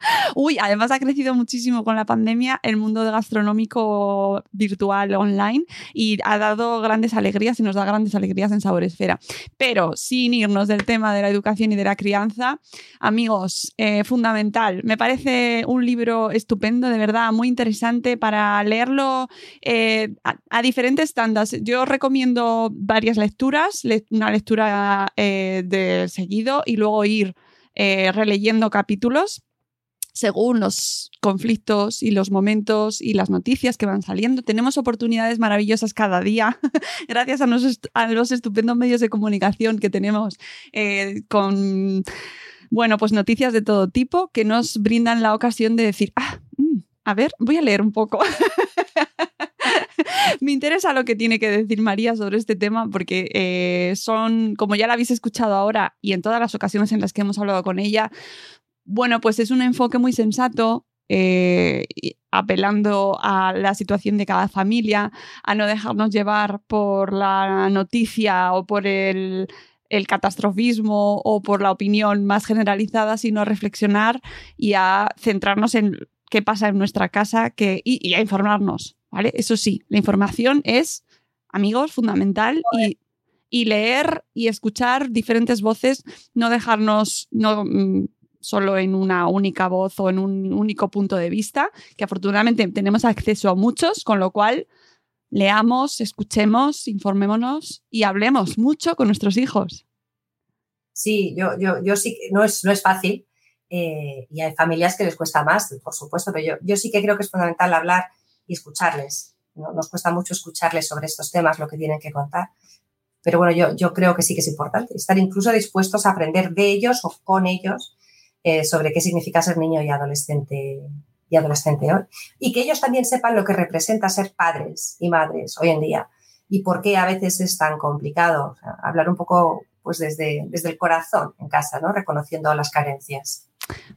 Uy, además ha crecido muchísimo con la pandemia el mundo gastronómico virtual online y ha dado grandes alegrías y nos da grandes alegrías en Sabor Esfera. Pero sin irnos del tema de la educación y de la crianza, amigos, eh, fundamental. Me parece un libro estupendo, de verdad, muy interesante para leerlo eh, a, diferentes tandas. Yo recomiendo varias lecturas, una lectura eh, de seguido y luego ir releyendo capítulos según los conflictos y los momentos y las noticias que van saliendo. Tenemos oportunidades maravillosas cada día, gracias a los, estupendos medios de comunicación que tenemos eh, con, bueno, pues noticias de todo tipo que nos brindan la ocasión de decir, ah, mm, a ver, voy a leer un poco. Me interesa lo que tiene que decir María sobre este tema porque eh, son, como ya la habéis escuchado ahora y en todas las ocasiones en las que hemos hablado con ella, bueno, pues es un enfoque muy sensato, eh, apelando a la situación de cada familia, a no dejarnos llevar por la noticia o por el, catastrofismo o por la opinión más generalizada, sino a reflexionar y a centrarnos en qué pasa en nuestra casa que, y, a informarnos. ¿vale? Eso sí, la información es, amigos, fundamental y, y leer y escuchar diferentes voces, no dejarnos, no, mm, solo en una única voz o en un único punto de vista, que afortunadamente tenemos acceso a muchos, con lo cual leamos, escuchemos, informémonos y hablemos mucho con nuestros hijos. Sí, yo, yo, yo sí, no es, no es fácil eh, y hay familias que les cuesta más, por supuesto, pero yo, yo sí que creo que es fundamental hablar y escucharles. Nos cuesta mucho escucharles sobre estos temas, lo que tienen que contar. Pero bueno, yo, yo creo que sí que es importante estar incluso dispuestos a aprender de ellos o con ellos eh, sobre qué significa ser niño y adolescente y adolescente hoy. Y que ellos también sepan lo que representa ser padres y madres hoy en día y por qué a veces es tan complicado. hablar un poco pues desde, desde el corazón en casa, ¿no? reconociendo las carencias.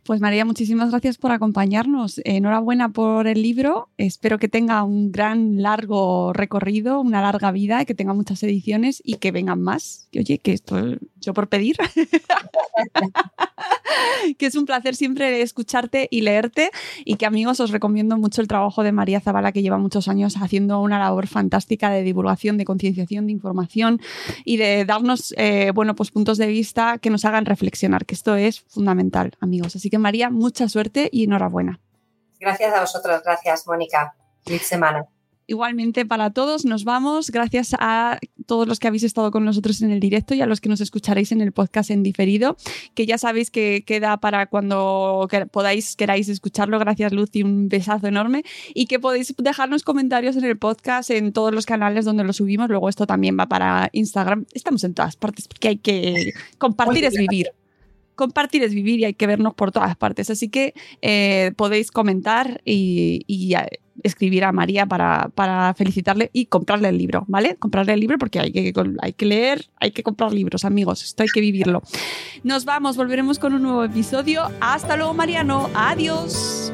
Pues María, muchísimas gracias por acompañarnos. Enhorabuena por el libro. Espero que tenga un gran, largo recorrido, una larga vida, que tenga muchas ediciones y que vengan más. Que, oye, que esto yo por pedir. que es un placer siempre escucharte y leerte y que amigos os recomiendo mucho el trabajo de María Zabala que lleva muchos años haciendo una labor fantástica de divulgación, de concienciación, de información y de darnos eh, bueno, pues puntos de vista que nos hagan reflexionar, que esto es fundamental, amigos. Así que María, mucha suerte y enhorabuena. Gracias a vosotros, gracias Mónica. Feliz semana. Igualmente para todos, nos vamos. Gracias a todos los que habéis estado con nosotros en el directo y a los que nos escucharéis en el podcast en diferido, que ya sabéis que queda para cuando podáis, queráis escucharlo. Gracias, Luz, y un besazo enorme. Y que podéis dejarnos comentarios en el podcast, en todos los canales donde lo subimos. Luego esto también va para Instagram. Estamos en todas partes porque hay que compartir es vivir compartir es vivir y hay que vernos por todas partes. Así que eh, podéis comentar y, eh, escribir a María para, felicitarle y comprarle el libro, ¿vale? Comprarle el libro porque hay que, hay que leer, hay que comprar libros, amigos. Esto hay que vivirlo. Nos vamos, volveremos con un nuevo episodio. Hasta luego, Mariano. Adiós.